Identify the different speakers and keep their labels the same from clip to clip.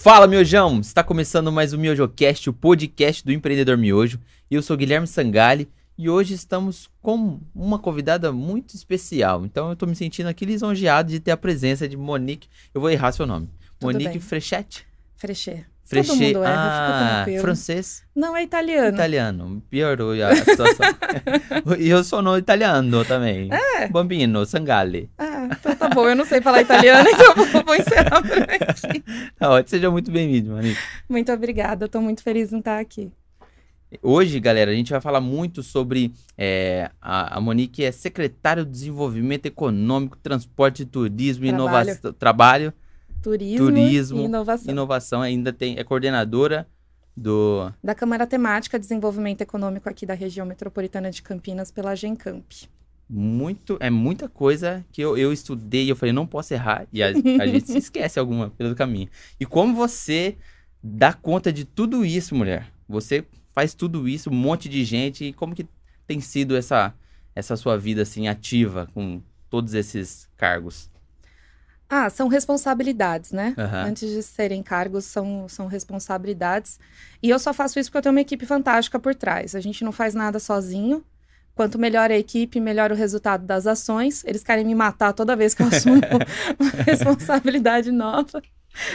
Speaker 1: Fala, miojão! Está começando mais o MiojoCast, o podcast do empreendedor miojo. Eu sou Guilherme Sangali e hoje estamos com uma convidada muito especial. Então eu estou me sentindo aqui lisonjeado de ter a presença de Monique. Eu vou errar seu nome.
Speaker 2: Tudo
Speaker 1: Monique
Speaker 2: bem.
Speaker 1: Frechette.
Speaker 2: Frechê.
Speaker 1: Frechê.
Speaker 2: Todo mundo erra,
Speaker 1: ah, francês.
Speaker 2: Não, é italiano.
Speaker 1: Italiano. Piorou a situação. e eu sou no italiano também.
Speaker 2: É.
Speaker 1: Bambino, Sangali.
Speaker 2: Ah, então tá bom. Eu não sei falar italiano, então vou, vou encerrar por aqui.
Speaker 1: Tá ótimo. Seja muito bem-vindo, Monique.
Speaker 2: Muito obrigada. Eu tô muito feliz em estar aqui.
Speaker 1: Hoje, galera, a gente vai falar muito sobre. é, a, a Monique é secretária do Desenvolvimento Econômico, Transporte, Turismo e
Speaker 2: Trabalho.
Speaker 1: Inovação. Trabalho,
Speaker 2: Turismo,
Speaker 1: Turismo,
Speaker 2: e inovação.
Speaker 1: inovação. Ainda tem. É coordenadora do.
Speaker 2: Da Câmara Temática Desenvolvimento Econômico aqui da região metropolitana de Campinas pela Gencamp.
Speaker 1: Muito. É muita coisa que eu, eu estudei e eu falei, não posso errar. E a, a gente se esquece alguma pelo caminho. E como você dá conta de tudo isso, mulher? Você faz tudo isso, um monte de gente. E como que tem sido essa, essa sua vida assim ativa com todos esses cargos?
Speaker 2: Ah, são responsabilidades, né?
Speaker 1: Aham.
Speaker 2: Antes de serem cargos, são, são responsabilidades. E eu só faço isso porque eu tenho uma equipe fantástica por trás. A gente não faz nada sozinho. Quanto melhor a equipe, melhor o resultado das ações. Eles querem me matar toda vez que eu assumo uma responsabilidade nova.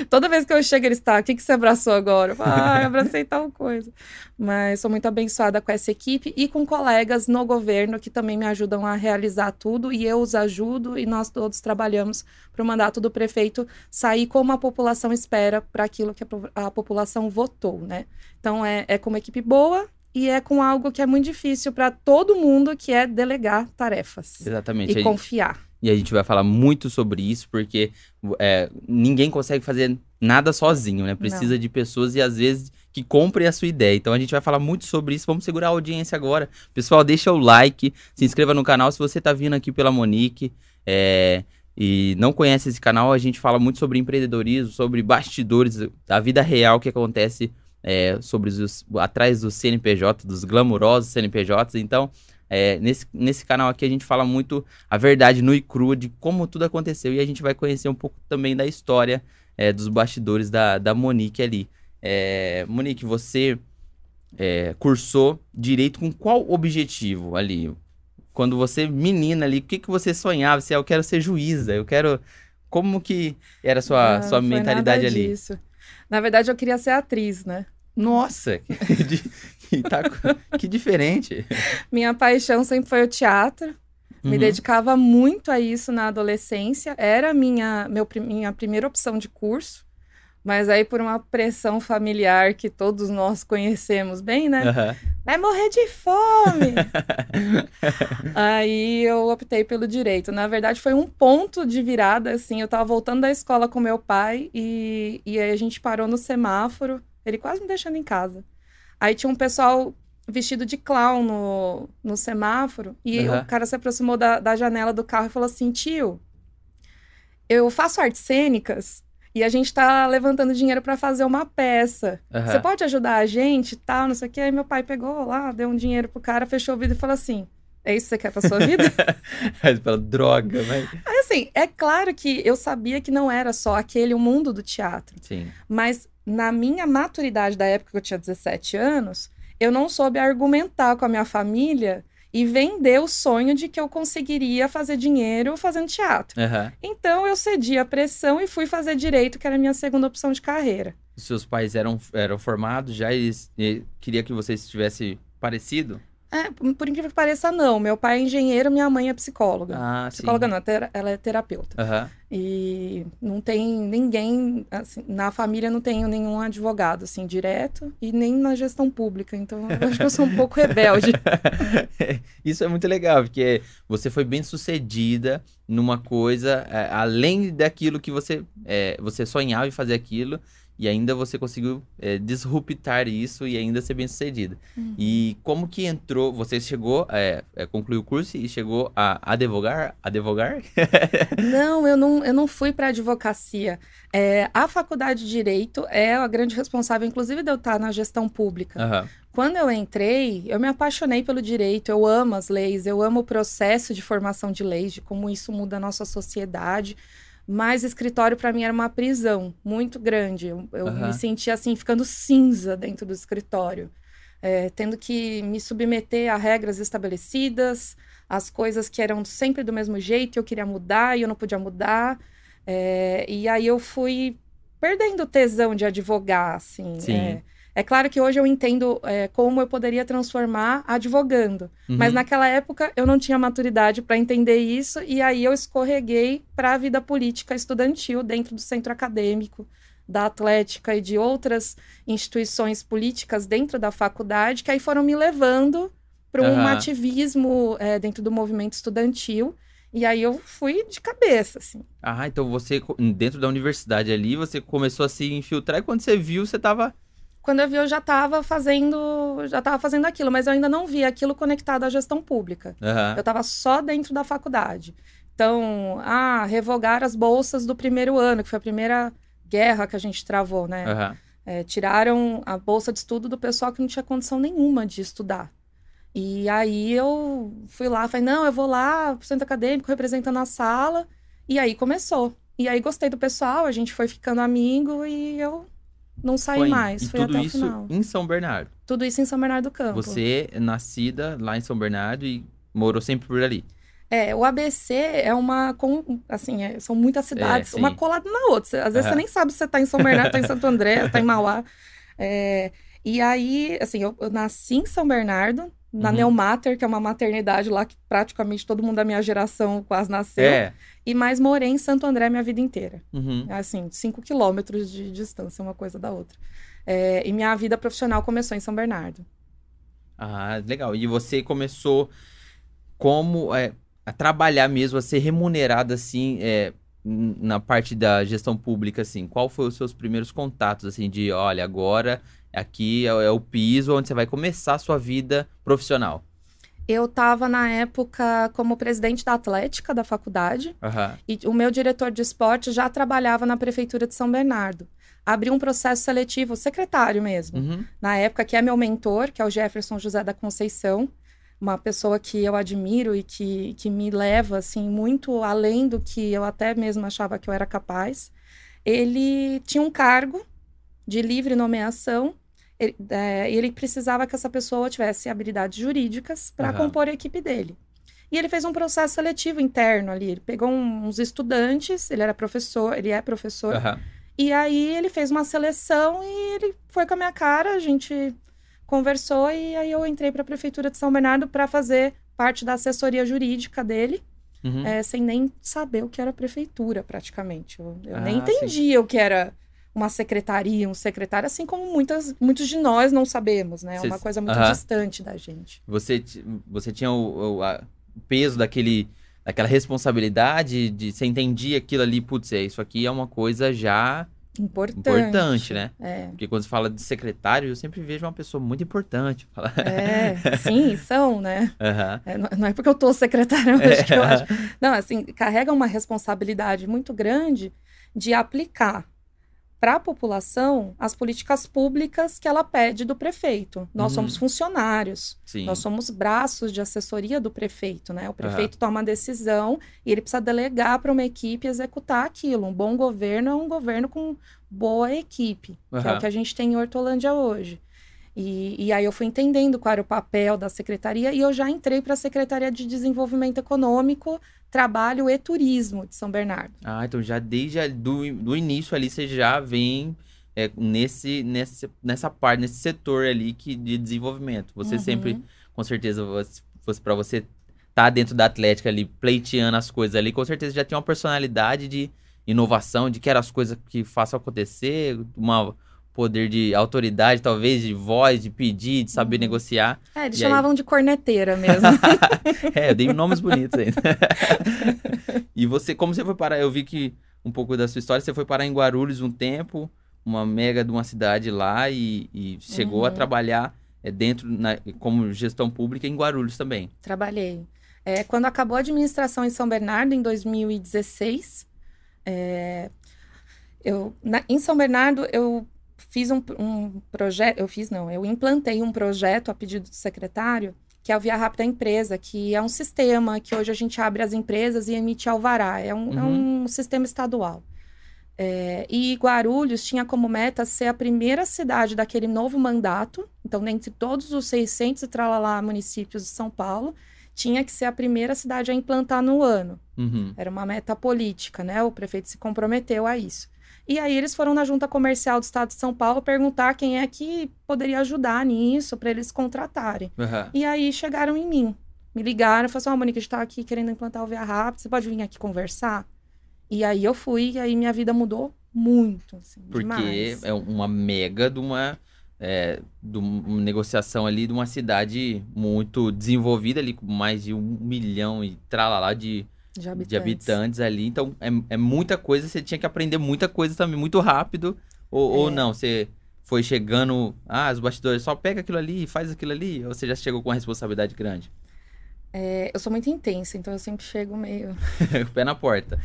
Speaker 2: Toda vez que eu chego, eles estão, o que, que você abraçou agora? Eu falo, ah, abracei tal coisa. Mas sou muito abençoada com essa equipe e com colegas no governo que também me ajudam a realizar tudo e eu os ajudo e nós todos trabalhamos para o mandato do prefeito sair como a população espera para aquilo que a, po- a população votou, né? Então é, é com uma equipe boa e é com algo que é muito difícil para todo mundo, que é delegar tarefas
Speaker 1: Exatamente.
Speaker 2: e confiar.
Speaker 1: E a gente vai falar muito sobre isso, porque é, ninguém consegue fazer nada sozinho, né? Precisa de pessoas e às vezes que comprem a sua ideia. Então a gente vai falar muito sobre isso. Vamos segurar a audiência agora. Pessoal, deixa o like, se inscreva no canal se você tá vindo aqui pela Monique. é, e não conhece esse canal, a gente fala muito sobre empreendedorismo, sobre bastidores da vida real que acontece é, sobre os, atrás do CNPJ, dos glamurosos CNPJs. Então, é, nesse, nesse canal aqui a gente fala muito a verdade nua e crua de como tudo aconteceu e a gente vai conhecer um pouco também da história é, dos bastidores da, da Monique ali. É, Monique, você é, cursou direito com qual objetivo ali? Quando você, menina ali, o que, que você sonhava? Se eu quero ser juíza, eu quero. Como que era a sua,
Speaker 2: Ah,
Speaker 1: sua mentalidade ali?
Speaker 2: disso. Na verdade, eu queria ser atriz, né?
Speaker 1: Nossa, que tá que diferente.
Speaker 2: Minha paixão sempre foi o teatro. Me
Speaker 1: Uhum.
Speaker 2: dedicava muito a isso na adolescência. Era minha, meu, minha primeira opção de curso. Mas aí, por uma pressão familiar que todos nós conhecemos bem, né?
Speaker 1: Aham.
Speaker 2: Vai morrer de fome! aí eu optei pelo direito. Na verdade, foi um ponto de virada, assim. Eu tava voltando da escola com meu pai e, e aí a gente parou no semáforo. Ele quase me deixando em casa. Aí tinha um pessoal vestido de clown no, no semáforo e
Speaker 1: Aham.
Speaker 2: o cara se aproximou da, da janela do carro e falou assim: tio, eu faço artes cênicas e a gente tá levantando dinheiro para fazer uma peça.
Speaker 1: Aham.
Speaker 2: Você pode ajudar a gente e tal, não sei o que. Aí meu pai pegou lá, deu um dinheiro pro cara, fechou o vidro e falou assim: É isso que você quer pra sua vida?
Speaker 1: Aí você fala, droga, mas.
Speaker 2: Aí assim, é claro que eu sabia que não era só aquele o mundo do teatro.
Speaker 1: Sim.
Speaker 2: Mas na minha maturidade da época que eu tinha 17 anos, eu não soube argumentar com a minha família e vender o sonho de que eu conseguiria fazer dinheiro fazendo teatro.
Speaker 1: Aham.
Speaker 2: Então eu cedi a pressão e fui fazer direito, que era a minha segunda opção de carreira.
Speaker 1: Seus pais eram, eram formados já e, e queria que você estivesse parecido?
Speaker 2: É, por incrível que pareça, não. Meu pai é engenheiro, minha mãe é psicóloga.
Speaker 1: Ah,
Speaker 2: Psicóloga não, tera- ela é terapeuta.
Speaker 1: Aham.
Speaker 2: E não tem ninguém, assim, na família não tenho nenhum advogado, assim, direto, e nem na gestão pública. Então, eu acho que eu sou um pouco rebelde.
Speaker 1: Isso é muito legal, porque você foi bem sucedida numa coisa é, além daquilo que você, é, você sonhava em fazer aquilo, e ainda você conseguiu é, disruptar isso e ainda ser bem sucedida.
Speaker 2: Uhum.
Speaker 1: E como que entrou, você chegou, é, é, concluiu o curso e chegou a advogar? Advogar?
Speaker 2: Não, eu não, eu não fui para advocacia. É, a faculdade de Direito é a grande responsável, inclusive, de eu estar na gestão pública.
Speaker 1: Aham.
Speaker 2: Quando eu entrei, eu me apaixonei pelo direito, eu amo as leis, eu amo o processo de formação de leis, de como isso muda a nossa sociedade. Mas escritório para mim era uma prisão muito grande. Eu, eu
Speaker 1: Aham.
Speaker 2: me sentia assim, ficando cinza dentro do escritório. É, tendo que me submeter a regras estabelecidas, as coisas que eram sempre do mesmo jeito, eu queria mudar e eu não podia mudar. É, e aí eu fui perdendo o tesão de advogar, assim.
Speaker 1: Sim.
Speaker 2: É, é claro que hoje eu entendo é, como eu poderia transformar advogando. Mas
Speaker 1: Uhum.
Speaker 2: naquela época eu não tinha maturidade para entender isso e aí eu escorreguei para a vida política estudantil dentro do centro acadêmico da Atlética e de outras instituições políticas dentro da faculdade que aí foram me levando para um
Speaker 1: Aham.
Speaker 2: ativismo é, dentro do movimento estudantil e aí eu fui de cabeça assim.
Speaker 1: Ah, então você, dentro da universidade ali, você começou a se infiltrar e quando você viu, você tava.
Speaker 2: Quando eu vi eu já estava fazendo já estava fazendo aquilo, mas eu ainda não via aquilo conectado à gestão pública.
Speaker 1: Aham.
Speaker 2: Eu estava só dentro da faculdade. Então, ah, revogar as bolsas do primeiro ano, que foi a primeira guerra que a gente travou, né?
Speaker 1: Aham.
Speaker 2: É, tiraram a bolsa de estudo do pessoal que não tinha condição nenhuma de estudar. E aí eu fui lá, falei, não, eu vou lá centro acadêmico representando a sala. E aí começou. E aí gostei do pessoal, a gente foi ficando amigo e eu não saí
Speaker 1: Foi-
Speaker 2: mais.
Speaker 1: E
Speaker 2: Fui
Speaker 1: tudo
Speaker 2: até
Speaker 1: isso
Speaker 2: o final.
Speaker 1: em São Bernardo.
Speaker 2: Tudo isso em São Bernardo do Campo.
Speaker 1: Você é nascida lá em São Bernardo e morou sempre por ali.
Speaker 2: É, o ABC é uma. com- Assim, é- são muitas cidades,
Speaker 1: sim.
Speaker 2: uma colada na outra. Às vezes
Speaker 1: Aham.
Speaker 2: você nem sabe se você tá em São Bernardo, tá em Santo André, tá em Mauá. É, e aí, assim, eu, eu nasci em São Bernardo, na
Speaker 1: Uhum.
Speaker 2: Neomater, que é uma maternidade lá que praticamente todo mundo da minha geração quase nasceu.
Speaker 1: É.
Speaker 2: E mais morei em Santo André minha vida inteira.
Speaker 1: Uhum.
Speaker 2: Assim, cinco quilômetros de distância, uma coisa da outra. É, e minha vida profissional começou em São Bernardo.
Speaker 1: Ah, legal. E você começou como é, a trabalhar mesmo, a ser remunerada assim, é, na parte da gestão pública, assim. Qual foi os seus primeiros contatos, assim, de, olha, agora aqui é, é o piso onde você vai começar a sua vida profissional?
Speaker 2: Eu estava, na época, como presidente da Atlética da faculdade.
Speaker 1: Aham.
Speaker 2: E o meu diretor de esporte já trabalhava na prefeitura de São Bernardo. Abriu um processo seletivo, secretário mesmo.
Speaker 1: Uhum.
Speaker 2: Na época, que é meu mentor, que é o Jefferson José da Conceição, uma pessoa que eu admiro e que, que me leva assim muito além do que eu até mesmo achava que eu era capaz. Ele tinha um cargo de livre nomeação. Ele, é, ele precisava que essa pessoa tivesse habilidades jurídicas para
Speaker 1: Aham.
Speaker 2: compor a equipe dele. E ele fez um processo seletivo interno ali. Ele pegou um- uns estudantes, ele era professor, ele é professor,
Speaker 1: Aham.
Speaker 2: e aí ele fez uma seleção e ele foi com a minha cara, a gente conversou e aí eu entrei para a prefeitura de São Bernardo para fazer parte da assessoria jurídica dele,
Speaker 1: Uhum.
Speaker 2: é, sem nem saber o que era prefeitura praticamente. Eu, eu nem
Speaker 1: Ah,
Speaker 2: entendia o que era uma secretaria, um secretário, assim como muitas, muitos de nós não sabemos, né? É uma coisa muito
Speaker 1: Aham.
Speaker 2: distante da gente.
Speaker 1: Você, você tinha o, o- a- o peso daquele, daquela responsabilidade de você entendia aquilo ali, putz, é, isso aqui é uma coisa já
Speaker 2: Importante.
Speaker 1: importante, né?
Speaker 2: É.
Speaker 1: Porque quando você fala de secretário, eu sempre vejo uma pessoa muito importante.
Speaker 2: É, sim, são, né?
Speaker 1: Aham.
Speaker 2: É, não- não é porque eu tô secretária hoje que eu acho. Não, assim, carrega uma responsabilidade muito grande de aplicar para a população as políticas públicas que ela pede do prefeito. Nós
Speaker 1: Uhum.
Speaker 2: somos funcionários,
Speaker 1: Sim.
Speaker 2: nós somos braços de assessoria do prefeito, né? O prefeito toma uma decisão e ele precisa delegar para uma equipe executar aquilo. Um bom governo é um governo com boa equipe, que é o que a gente tem em Hortolândia hoje. E, e aí eu fui entendendo qual era o papel da secretaria e eu já entrei para a Secretaria de Desenvolvimento Econômico, Trabalho e Turismo de São Bernardo.
Speaker 1: Ah, então já desde a- do, do início ali você já vem é, nesse, nesse, nessa parte, nesse setor ali que, de desenvolvimento. Você
Speaker 2: Uhum.
Speaker 1: sempre, com certeza, fosse para você estar dentro da Atlética ali, pleiteando as coisas ali, com certeza já tem uma personalidade de inovação, de querer as coisas que façam acontecer, uma poder de autoridade, talvez, de voz, de pedir, de saber
Speaker 2: Uhum.
Speaker 1: negociar.
Speaker 2: É, eles
Speaker 1: E aí?
Speaker 2: chamavam de corneteira mesmo.
Speaker 1: É, eu dei nomes bonitos ainda. e você, como você foi parar? Eu vi que um pouco da sua história, você foi parar em Guarulhos um tempo, uma mega de uma cidade lá, e, e chegou a
Speaker 2: Uhum.
Speaker 1: trabalhar é, dentro, na- como gestão pública em Guarulhos também.
Speaker 2: Trabalhei. É, quando acabou a administração em São Bernardo, em 2016, é, eu, na- em São Bernardo, eu fiz um, um projeto, eu fiz não, eu implantei um projeto a pedido do secretário que é o Via Rápida Empresa, que é um sistema que hoje a gente abre as empresas e emite alvará. É um, é
Speaker 1: Uhum.
Speaker 2: um sistema estadual. É, e Guarulhos tinha como meta ser a primeira cidade daquele novo mandato. Então, dentre todos os 600 e tralalá municípios de São Paulo, tinha que ser a primeira cidade a implantar no ano.
Speaker 1: Uhum.
Speaker 2: Era uma meta política, né? O prefeito se comprometeu a isso. E aí eles foram na junta comercial do estado de São Paulo perguntar quem é que poderia ajudar nisso para eles contratarem.
Speaker 1: Aham.
Speaker 2: E aí chegaram em mim. Me ligaram e falaram assim: Ó, Monique, a gente tá aqui querendo implantar o Via Rápido, você pode vir aqui conversar? E aí eu fui, e aí minha vida mudou muito, assim,
Speaker 1: Porque
Speaker 2: demais.
Speaker 1: é uma mega de uma, é, de uma negociação ali de uma cidade muito desenvolvida ali, com mais de um milhão e tralalá de,
Speaker 2: de habitantes.
Speaker 1: de habitantes ali. Então, é, é muita coisa, você tinha que aprender muita coisa também, muito rápido. Ou, ou
Speaker 2: É.
Speaker 1: não, você foi chegando, ah, os bastidores, só pega aquilo ali, faz aquilo ali, ou você já chegou com uma responsabilidade grande?
Speaker 2: É, eu sou muito intensa, então eu sempre chego meio.
Speaker 1: Pé na porta.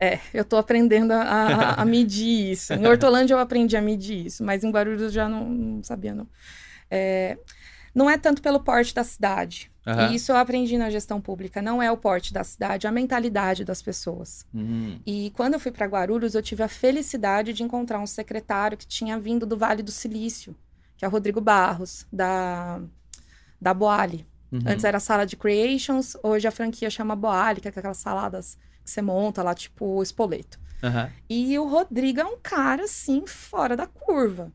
Speaker 2: É, eu tô aprendendo a, a- a medir isso. Em Hortolândia eu aprendi a medir isso, mas em Guarulhos eu já não, não sabia, não. É, não é tanto pelo porte da cidade.
Speaker 1: Aham.
Speaker 2: E isso eu aprendi na gestão pública. Não é o porte da cidade, é a mentalidade das pessoas.
Speaker 1: Uhum.
Speaker 2: E quando eu fui para Guarulhos, eu tive a felicidade de encontrar um secretário que tinha vindo do Vale do Silício, que é o Rodrigo Barros, da, da Boali.
Speaker 1: Uhum.
Speaker 2: Antes era a sala de creations, hoje a franquia chama Boali, que é aquelas saladas que você monta lá, tipo espoleto. E o Rodrigo é um cara, assim, fora da curva.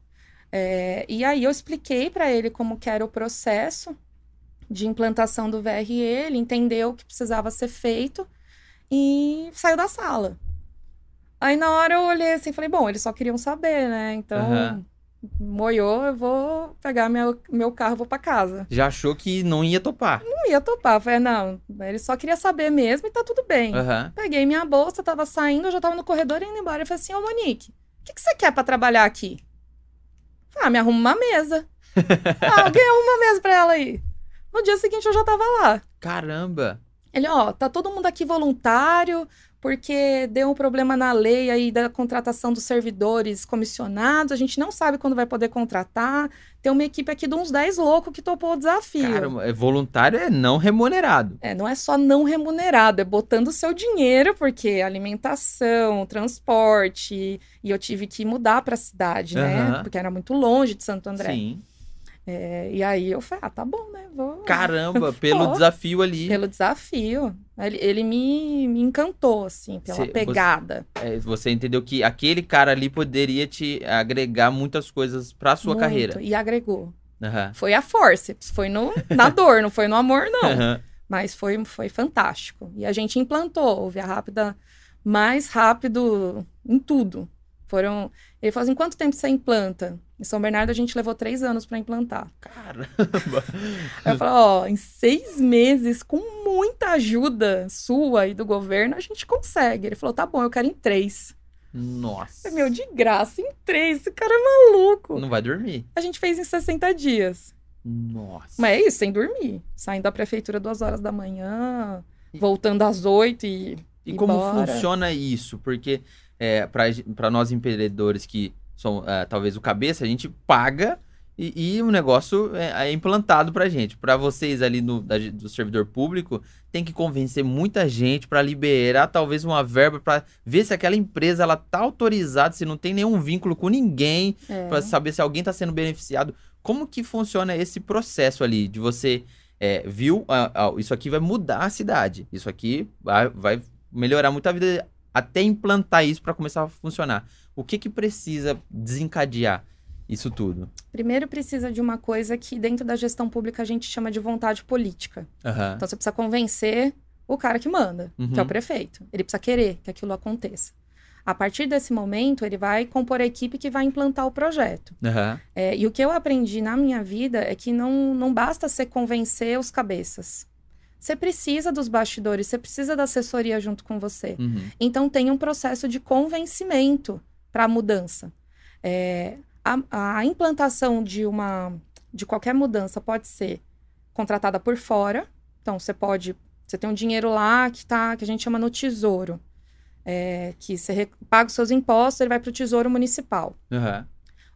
Speaker 2: É, e aí eu expliquei para ele como que era o processo de implantação do VRE, ele entendeu o que precisava ser feito e saiu da sala. Aí na hora eu olhei assim e falei, bom, eles só queriam saber, né? Então,
Speaker 1: Aham.
Speaker 2: moiou, eu vou pegar meu, meu carro e vou para casa.
Speaker 1: Já achou que não ia topar.
Speaker 2: Não ia topar. Eu Falei, não, ele só queria saber mesmo e tá tudo bem.
Speaker 1: Aham.
Speaker 2: Peguei minha bolsa, tava saindo, eu já tava no corredor indo embora. Eu falei assim, ô Monique, o que, que você quer pra trabalhar aqui? Ah, me arruma uma mesa. ah, alguém arruma uma mesa pra ela aí. No dia seguinte eu já tava lá.
Speaker 1: Caramba.
Speaker 2: Ele, ó, tá todo mundo aqui voluntário, porque deu um problema na lei aí da contratação dos servidores comissionados, a gente não sabe quando vai poder contratar. Tem uma equipe aqui de uns 10 loucos que topou o desafio.
Speaker 1: Cara, é voluntário é não remunerado.
Speaker 2: É, não é só não remunerado, é botando o seu dinheiro, porque alimentação, transporte, e eu tive que mudar para a cidade, né?
Speaker 1: Aham.
Speaker 2: Porque era muito longe de Santo André.
Speaker 1: Sim.
Speaker 2: É, e aí eu falei, ah, tá bom, né? Vou.
Speaker 1: Caramba, pelo
Speaker 2: Pô.
Speaker 1: desafio ali.
Speaker 2: Pelo desafio. Ele, ele me, me encantou, assim, pela
Speaker 1: Cê- você-
Speaker 2: pegada.
Speaker 1: é, você entendeu que aquele cara ali poderia te agregar muitas coisas pra sua
Speaker 2: Muito,
Speaker 1: carreira.
Speaker 2: E agregou.
Speaker 1: Aham.
Speaker 2: Foi a forceps, foi no, na dor, não foi no amor, não.
Speaker 1: Aham.
Speaker 2: Mas foi, foi fantástico. E a gente implantou o Via Rápida mais rápido em tudo. Foram. Ele falou assim: quanto tempo você implanta? Em São Bernardo a gente levou três anos para implantar.
Speaker 1: Caramba.
Speaker 2: Aí eu falei: ó, em seis meses, com muita ajuda sua e do governo, a gente consegue. Ele falou: tá bom, eu quero em três.
Speaker 1: Nossa.
Speaker 2: Meu, de graça, em três. Esse cara é maluco.
Speaker 1: Não vai dormir.
Speaker 2: A gente fez em 60 dias.
Speaker 1: Nossa.
Speaker 2: Mas é isso, sem dormir. Saindo da prefeitura duas horas da manhã, voltando às oito e.
Speaker 1: E como
Speaker 2: Embora.
Speaker 1: funciona isso? Porque é, para nós empreendedores que são é, talvez o cabeça, a gente paga e, e o negócio é, é implantado pra gente. Para vocês ali no, da- do servidor público, tem que convencer muita gente para liberar talvez uma verba para ver se aquela empresa ela tá autorizada, se não tem nenhum vínculo com ninguém,
Speaker 2: É.
Speaker 1: para saber se alguém está sendo beneficiado. Como que funciona esse processo ali de você é, viu, ah, ah, isso aqui vai mudar a cidade, isso aqui vai, vai melhorar muito a vida até implantar isso para começar a funcionar. O que que precisa desencadear isso tudo?
Speaker 2: Primeiro precisa de uma coisa que dentro da gestão pública a gente chama de vontade política.
Speaker 1: Aham.
Speaker 2: Então você precisa convencer o cara que manda, que é o
Speaker 1: Uhum.
Speaker 2: prefeito. Ele precisa querer que aquilo aconteça. A partir desse momento, ele vai compor a equipe que vai implantar o projeto.
Speaker 1: Aham.
Speaker 2: É, e o que eu aprendi na minha vida é que não, não basta você convencer os cabeças. Você precisa dos bastidores, você precisa da assessoria junto com você.
Speaker 1: Uhum.
Speaker 2: Então tem um processo de convencimento para a mudança. É, a, a implantação de uma de qualquer mudança pode ser contratada por fora. Então você pode você tem um dinheiro lá que tá que a gente chama no tesouro, é, que você paga os seus impostos, ele vai para o tesouro municipal.
Speaker 1: Aham.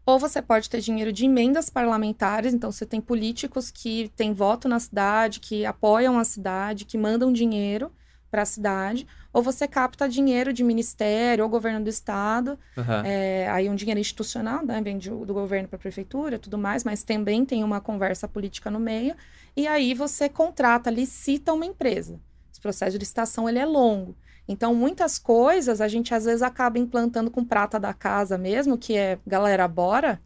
Speaker 2: Ou você pode ter dinheiro de emendas parlamentares, então você tem políticos que têm voto na cidade, que apoiam a cidade, que mandam dinheiro para a cidade, ou você capta dinheiro de ministério ou governo do estado,
Speaker 1: Aham.
Speaker 2: é, aí um dinheiro institucional, né, vem de- do governo para a prefeitura, tudo mais, mas também tem uma conversa política no meio, e aí você contrata, licita uma empresa. Esse processo de licitação ele é longo. Então, muitas coisas a gente às vezes acaba implantando com prata da casa mesmo, que é galera, bora.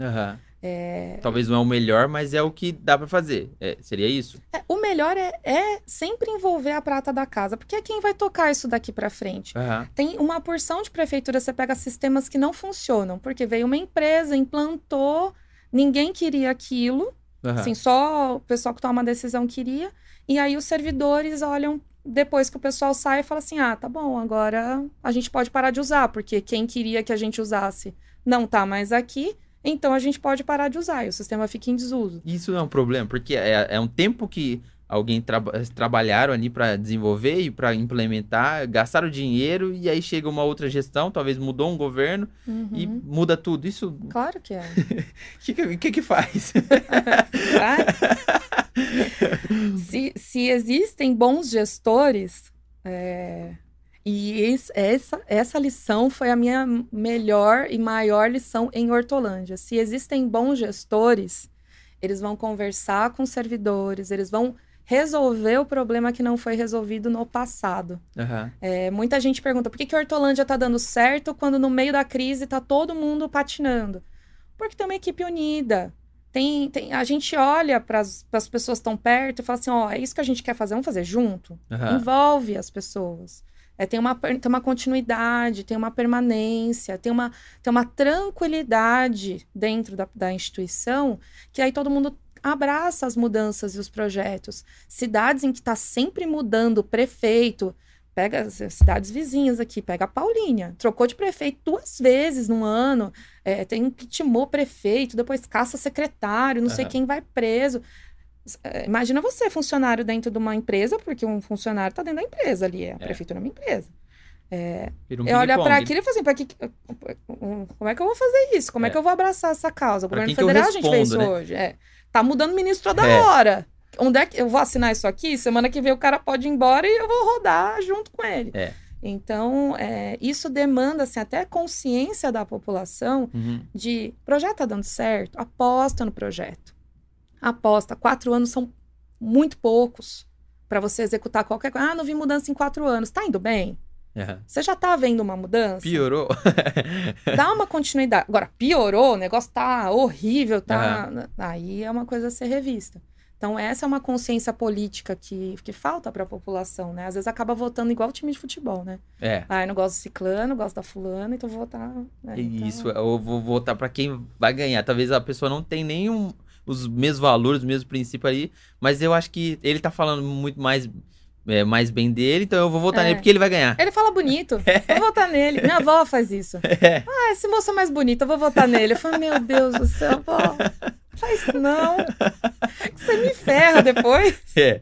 Speaker 1: Aham. Talvez não é o melhor, mas é o que dá pra fazer. É, seria isso?
Speaker 2: É, o melhor é, é sempre envolver a prata da casa, porque é quem vai tocar isso daqui para frente.
Speaker 1: Aham.
Speaker 2: Tem uma porção de prefeitura, você pega sistemas que não funcionam, porque veio uma empresa, implantou, ninguém queria aquilo,
Speaker 1: Aham.
Speaker 2: assim, só o pessoal que toma uma decisão queria, e aí os servidores olham depois que o pessoal sai e fala assim: ah, tá bom, agora a gente pode parar de usar, porque quem queria que a gente usasse não tá mais aqui, então a gente pode parar de usar, e o sistema fica em desuso.
Speaker 1: Isso não é um problema, porque é, é um tempo que alguém traba- trabalharam ali pra desenvolver e pra implementar, gastaram dinheiro e aí chega uma outra gestão, talvez mudou um governo e
Speaker 2: Uhum.
Speaker 1: muda tudo. Isso,
Speaker 2: Claro que é.
Speaker 1: o que, que, que que faz?
Speaker 2: se, se existem bons gestores, é, e es- essa, essa lição foi a minha melhor e maior lição em Hortolândia. Se existem bons gestores, eles vão conversar com servidores, eles vão resolver o problema que não foi resolvido no passado.
Speaker 1: Aham.
Speaker 2: É, muita gente pergunta por que, que a Hortolândia está dando certo quando no meio da crise está todo mundo patinando? Porque tem uma equipe unida. Tem, tem- a gente olha para as pessoas que estão perto e fala assim: ó, é isso que a gente quer fazer, vamos fazer junto?
Speaker 1: Aham.
Speaker 2: Envolve as pessoas. É, tem, uma, tem uma continuidade, tem uma permanência, tem uma, tem uma tranquilidade dentro da, da instituição que aí todo mundo abraça as mudanças e os projetos. Cidades em que está sempre mudando o prefeito, pega as cidades vizinhas aqui, pega a Paulínia, trocou de prefeito duas vezes no ano, é, tem um que timou prefeito, depois caça secretário, não sei
Speaker 1: Aham.
Speaker 2: quem vai preso. É, Imagina você, funcionário dentro de uma empresa, porque um funcionário está dentro da empresa ali, a prefeitura é uma empresa.
Speaker 1: Vira um
Speaker 2: Eu olho para aquilo e falo assim, pra que, como é que eu vou fazer isso? Como é,
Speaker 1: É.
Speaker 2: que eu vou abraçar essa causa? O
Speaker 1: Pra
Speaker 2: governo federal a gente fez isso
Speaker 1: respondo, né?
Speaker 2: hoje. É. Tá mudando ministro toda
Speaker 1: É.
Speaker 2: hora. Onde é que eu vou assinar isso aqui? Semana que vem o cara pode ir embora e eu vou rodar junto com ele.
Speaker 1: É.
Speaker 2: Então, é, isso demanda assim, até consciência da população
Speaker 1: Uhum.
Speaker 2: de projeto tá dando certo, aposta no projeto. Aposta. Quatro anos são muito poucos para você executar qualquer coisa. Ah, não vi mudança em quatro anos. Tá indo bem?
Speaker 1: Aham.
Speaker 2: Você já tá vendo uma mudança?
Speaker 1: Piorou?
Speaker 2: Dá uma continuidade. Agora, piorou, o negócio tá horrível, tá. Aí é uma coisa a ser revista. Então, essa é uma consciência política que, que falta para a população, né? Às vezes acaba votando igual time de futebol, né?
Speaker 1: É.
Speaker 2: Ah, eu não gosto do ciclano, gosto da fulana, então vou votar. né? Então,
Speaker 1: Isso, eu vou votar pra quem vai ganhar. Talvez a pessoa não tenha nenhum os mesmos valores, os mesmos princípios ali, mas eu acho que ele tá falando muito mais é, mais bem dele, então eu vou votar
Speaker 2: É.
Speaker 1: nele porque ele vai ganhar.
Speaker 2: Ele fala bonito, vou votar nele. Minha avó faz isso.
Speaker 1: É.
Speaker 2: Ah, esse moço é mais bonito, eu vou votar nele. Eu falo, meu Deus do céu, vó, faz isso não. Você me ferra depois.
Speaker 1: É,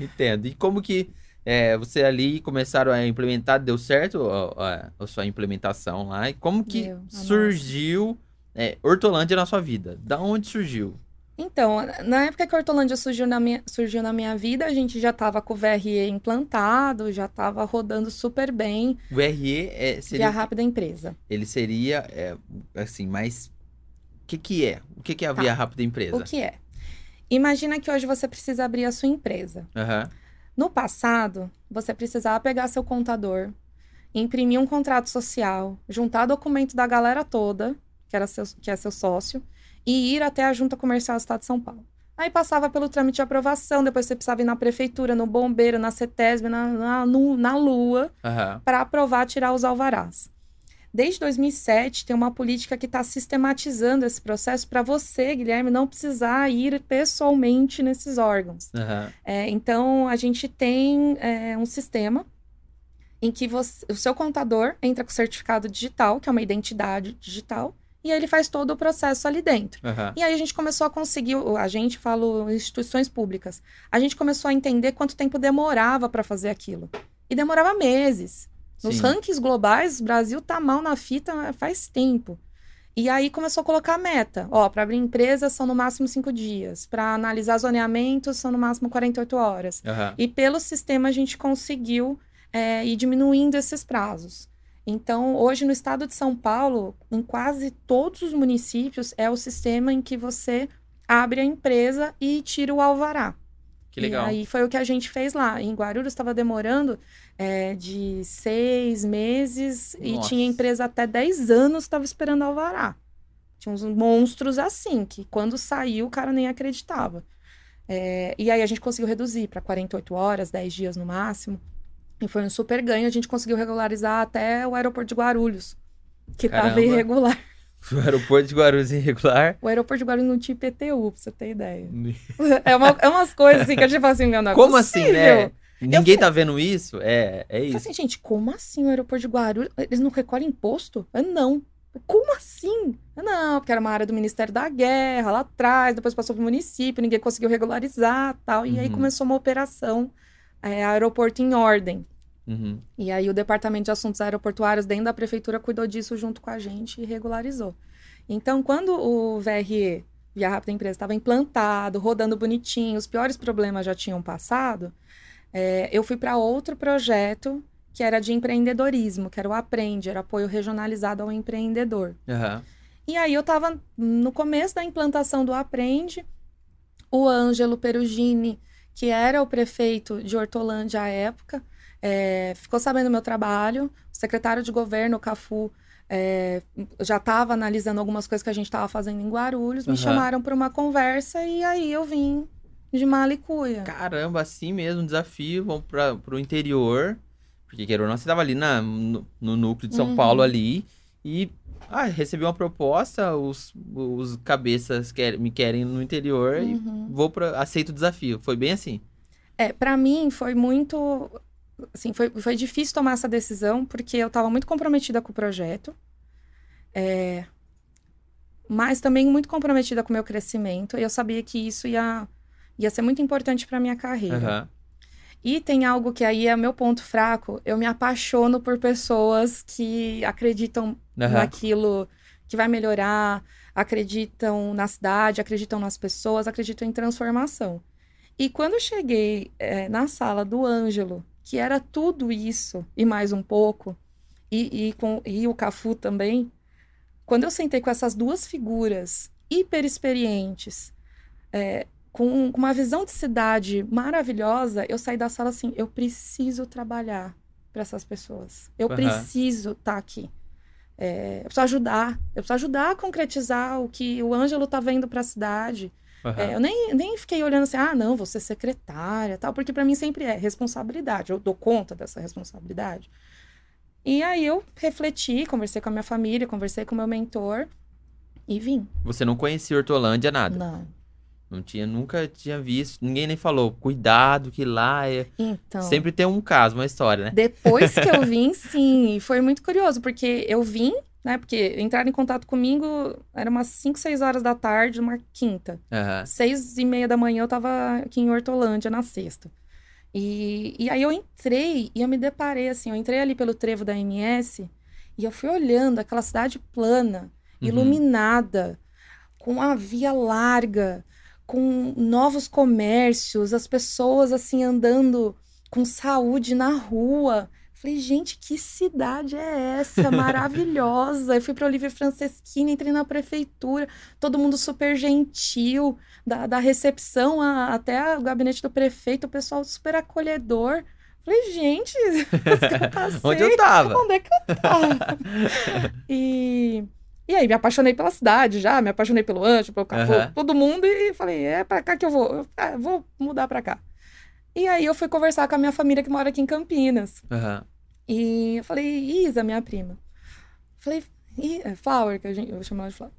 Speaker 1: entendo. E como que é, você ali começaram a implementar, deu certo a, a- a sua implementação lá? E como que
Speaker 2: nossa.
Speaker 1: surgiu é, Hortolândia na sua vida? Da onde surgiu?
Speaker 2: Então, na época que a Hortolândia surgiu na minha, surgiu na minha vida, a gente já estava com o VRE implantado, já estava rodando super bem.
Speaker 1: O RE é,
Speaker 2: Via
Speaker 1: seria,
Speaker 2: rápida empresa.
Speaker 1: ele seria é, assim, mais o que que é? O que que é a
Speaker 2: Tá.
Speaker 1: via rápida empresa?
Speaker 2: O que é? Imagina que hoje você precisa abrir a sua empresa.
Speaker 1: Aham.
Speaker 2: No passado, você precisava pegar seu contador, imprimir um contrato social, juntar documento da galera toda, que, era seu, que é seu sócio, e ir até a Junta Comercial do Estado de São Paulo. Aí passava pelo trâmite de aprovação, depois você precisava ir na prefeitura, no bombeiro, na CETESB, na, na, no- na Lua,
Speaker 1: Aham.
Speaker 2: para aprovar tirar os alvarás. Desde 2007, tem uma política que está sistematizando esse processo para você, Guilherme, não precisar ir pessoalmente nesses órgãos.
Speaker 1: Aham.
Speaker 2: É, então, a gente tem é, um sistema em que você- o seu contador entra com o certificado digital, que é uma identidade digital, e aí ele faz todo o processo ali dentro.
Speaker 1: Aham.
Speaker 2: E aí a gente começou a conseguir, a gente fala instituições públicas, a gente começou a entender quanto tempo demorava para fazer aquilo. E demorava meses. Nos
Speaker 1: Sim.
Speaker 2: rankings globais, o Brasil tá mal na fita faz tempo. E aí começou a colocar meta. Ó, para abrir empresa são no máximo cinco dias. Para analisar zoneamentos são no máximo 48 horas.
Speaker 1: Aham.
Speaker 2: E pelo sistema a gente conseguiu é, ir diminuindo esses prazos. Então, hoje no estado de São Paulo, em quase todos os municípios, é o sistema em que você abre a empresa e tira o alvará.
Speaker 1: Que legal.
Speaker 2: E aí foi o que a gente fez lá. Em Guarulhos estava demorando é, de seis meses e
Speaker 1: Nossa.
Speaker 2: tinha empresa até 10 anos estava esperando alvará. Tinha uns monstros assim, que quando saiu o cara nem acreditava. É, e aí a gente conseguiu reduzir para 48 horas, 10 dias no máximo. E foi um super ganho. A gente conseguiu regularizar até o aeroporto de Guarulhos, que estava irregular.
Speaker 1: O aeroporto de Guarulhos irregular.
Speaker 2: O aeroporto de Guarulhos não tinha IPTU, pra você ter ideia. É, uma, é umas coisas assim que a gente fala assim, meu, não é
Speaker 1: Como assim,
Speaker 2: possível.
Speaker 1: né? Ninguém
Speaker 2: fui-
Speaker 1: tá vendo isso? É, é
Speaker 2: Eu
Speaker 1: isso.
Speaker 2: assim, gente, como assim o aeroporto de Guarulhos? Eles não recolhem imposto? Eu, não. Como assim? Eu, não, porque era uma área do Ministério da Guerra, lá atrás, depois passou pro município, ninguém conseguiu regularizar tal. E aí
Speaker 1: Uhum.
Speaker 2: começou uma operação é, aeroporto em ordem.
Speaker 1: Uhum.
Speaker 2: E aí o Departamento de Assuntos Aeroportuários dentro da prefeitura cuidou disso junto com a gente e regularizou. Então, quando o VRE, Via Rápida Empresa, estava implantado, rodando bonitinho, os piores problemas já tinham passado, é, eu fui para outro projeto que era de empreendedorismo, que era o Aprende, era apoio regionalizado ao empreendedor.
Speaker 1: Aham.
Speaker 2: E aí eu estava no começo da implantação do Aprende, o Ângelo Perugini, que era o prefeito de Hortolândia à época, é, ficou sabendo do meu trabalho, o secretário de governo, o Cafu, é, já estava analisando algumas coisas que a gente estava fazendo em Guarulhos, me chamaram para uma conversa e aí eu vim de Malicuia.
Speaker 1: Caramba, assim mesmo, desafio. Vamos para pro interior. Porque, queira ou não, você tava ali na, no, no núcleo de São
Speaker 2: Uhum.
Speaker 1: Paulo ali. E ah, recebi uma proposta, os, os cabeças quer, me querem no interior e
Speaker 2: Uhum.
Speaker 1: vou para aceito o desafio. Foi bem assim.
Speaker 2: É, para mim foi muito. Assim, foi, foi difícil tomar essa decisão, porque eu estava muito comprometida com o projeto. é, mas também muito comprometida com o meu crescimento. E eu sabia que isso ia, ia ser muito importante para minha carreira.
Speaker 1: Aham.
Speaker 2: E tem algo que aí é meu ponto fraco. Eu me apaixono por pessoas que acreditam
Speaker 1: Aham.
Speaker 2: naquilo que vai melhorar, acreditam na cidade, acreditam nas pessoas, acreditam em transformação. E quando eu cheguei eh, na sala do Ângelo, que era tudo isso e mais um pouco, e, e, com, e o Cafu também, quando eu sentei com essas duas figuras hiper experientes, eh, com, uma visão de cidade maravilhosa, eu saí da sala assim: eu preciso trabalhar para essas pessoas. Eu
Speaker 1: Aham.
Speaker 2: preciso estar aqui. É, eu preciso ajudar. Eu preciso ajudar a concretizar o que o Ângelo tá vendo para a cidade.
Speaker 1: Aham.
Speaker 2: É, eu nem, nem fiquei olhando assim, ah, não, ser secretária, tal, porque para mim sempre é responsabilidade. Eu dou conta dessa responsabilidade. E aí eu refleti, conversei com a minha família, conversei com o meu mentor e vim.
Speaker 1: Você não conhecia Hortolândia, nada.
Speaker 2: Não.
Speaker 1: Não tinha, nunca tinha visto. Ninguém nem falou, cuidado que lá é.
Speaker 2: Então.
Speaker 1: Sempre tem um caso, uma história, né?
Speaker 2: Depois que eu vim, sim, e foi muito curioso, porque eu vim, né? Porque entraram em contato comigo, era umas 5, 6 horas da tarde, uma quinta. Seis e meia da manhã eu tava aqui em Hortolândia na sexta. E, e aí eu entrei e eu me deparei assim, eu entrei ali pelo trevo da MS e eu fui olhando aquela cidade plana,
Speaker 1: Uhum.
Speaker 2: iluminada, com a via larga, com novos comércios, as pessoas assim andando com saúde na rua. Falei, gente, que cidade é essa? Maravilhosa. Eu fui para Olivia Franceschini, entrei na prefeitura, todo mundo super gentil, da, da recepção a- até o gabinete do prefeito, o pessoal super acolhedor. Falei, gente, eu passei,
Speaker 1: Onde eu tava?
Speaker 2: onde é que eu tava? e, e aí, me apaixonei pela cidade já, me apaixonei pelo Anjo, pelo Cafu,
Speaker 1: Aham.
Speaker 2: todo mundo, e falei, é pra cá que eu vou, eu, ah, vou mudar pra cá. E aí eu fui conversar com a minha família que mora aqui em Campinas.
Speaker 1: Aham.
Speaker 2: E eu falei, Isa, minha prima. Falei, "Ih, é Flower, que a gente, eu chamo ela de Flower.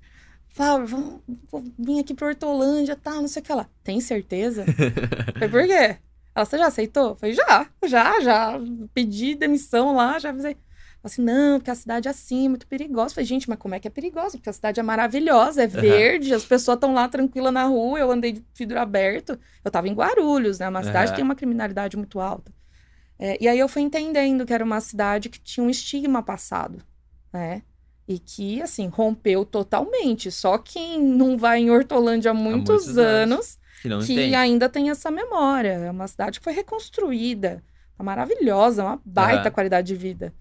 Speaker 2: Flower, vamos, vou vir aqui pra Hortolândia, tá, não sei o que lá. Tem certeza? Falei, por quê? Ela, você já aceitou? Falei, já, já, já. Pedi demissão lá, já avisei. Assim, não, porque a cidade é assim, muito perigosa. Falei, gente, mas como é que é perigosa? Porque a cidade é maravilhosa, é verde, as pessoas estão lá tranquilas na rua, eu andei de vidro aberto. Eu tava em Guarulhos, né? Uma cidade
Speaker 1: Aham.
Speaker 2: que tem uma criminalidade muito alta. É, e aí eu fui entendendo que era uma cidade que tinha um estigma passado, né? E que, assim, rompeu totalmente. Só quem não vai em Hortolândia há muitos,
Speaker 1: muitos
Speaker 2: anos,
Speaker 1: anos
Speaker 2: que,
Speaker 1: que
Speaker 2: ainda tem essa memória. É uma cidade que foi reconstruída. Tá maravilhosa, uma baita
Speaker 1: Aham.
Speaker 2: qualidade de vida.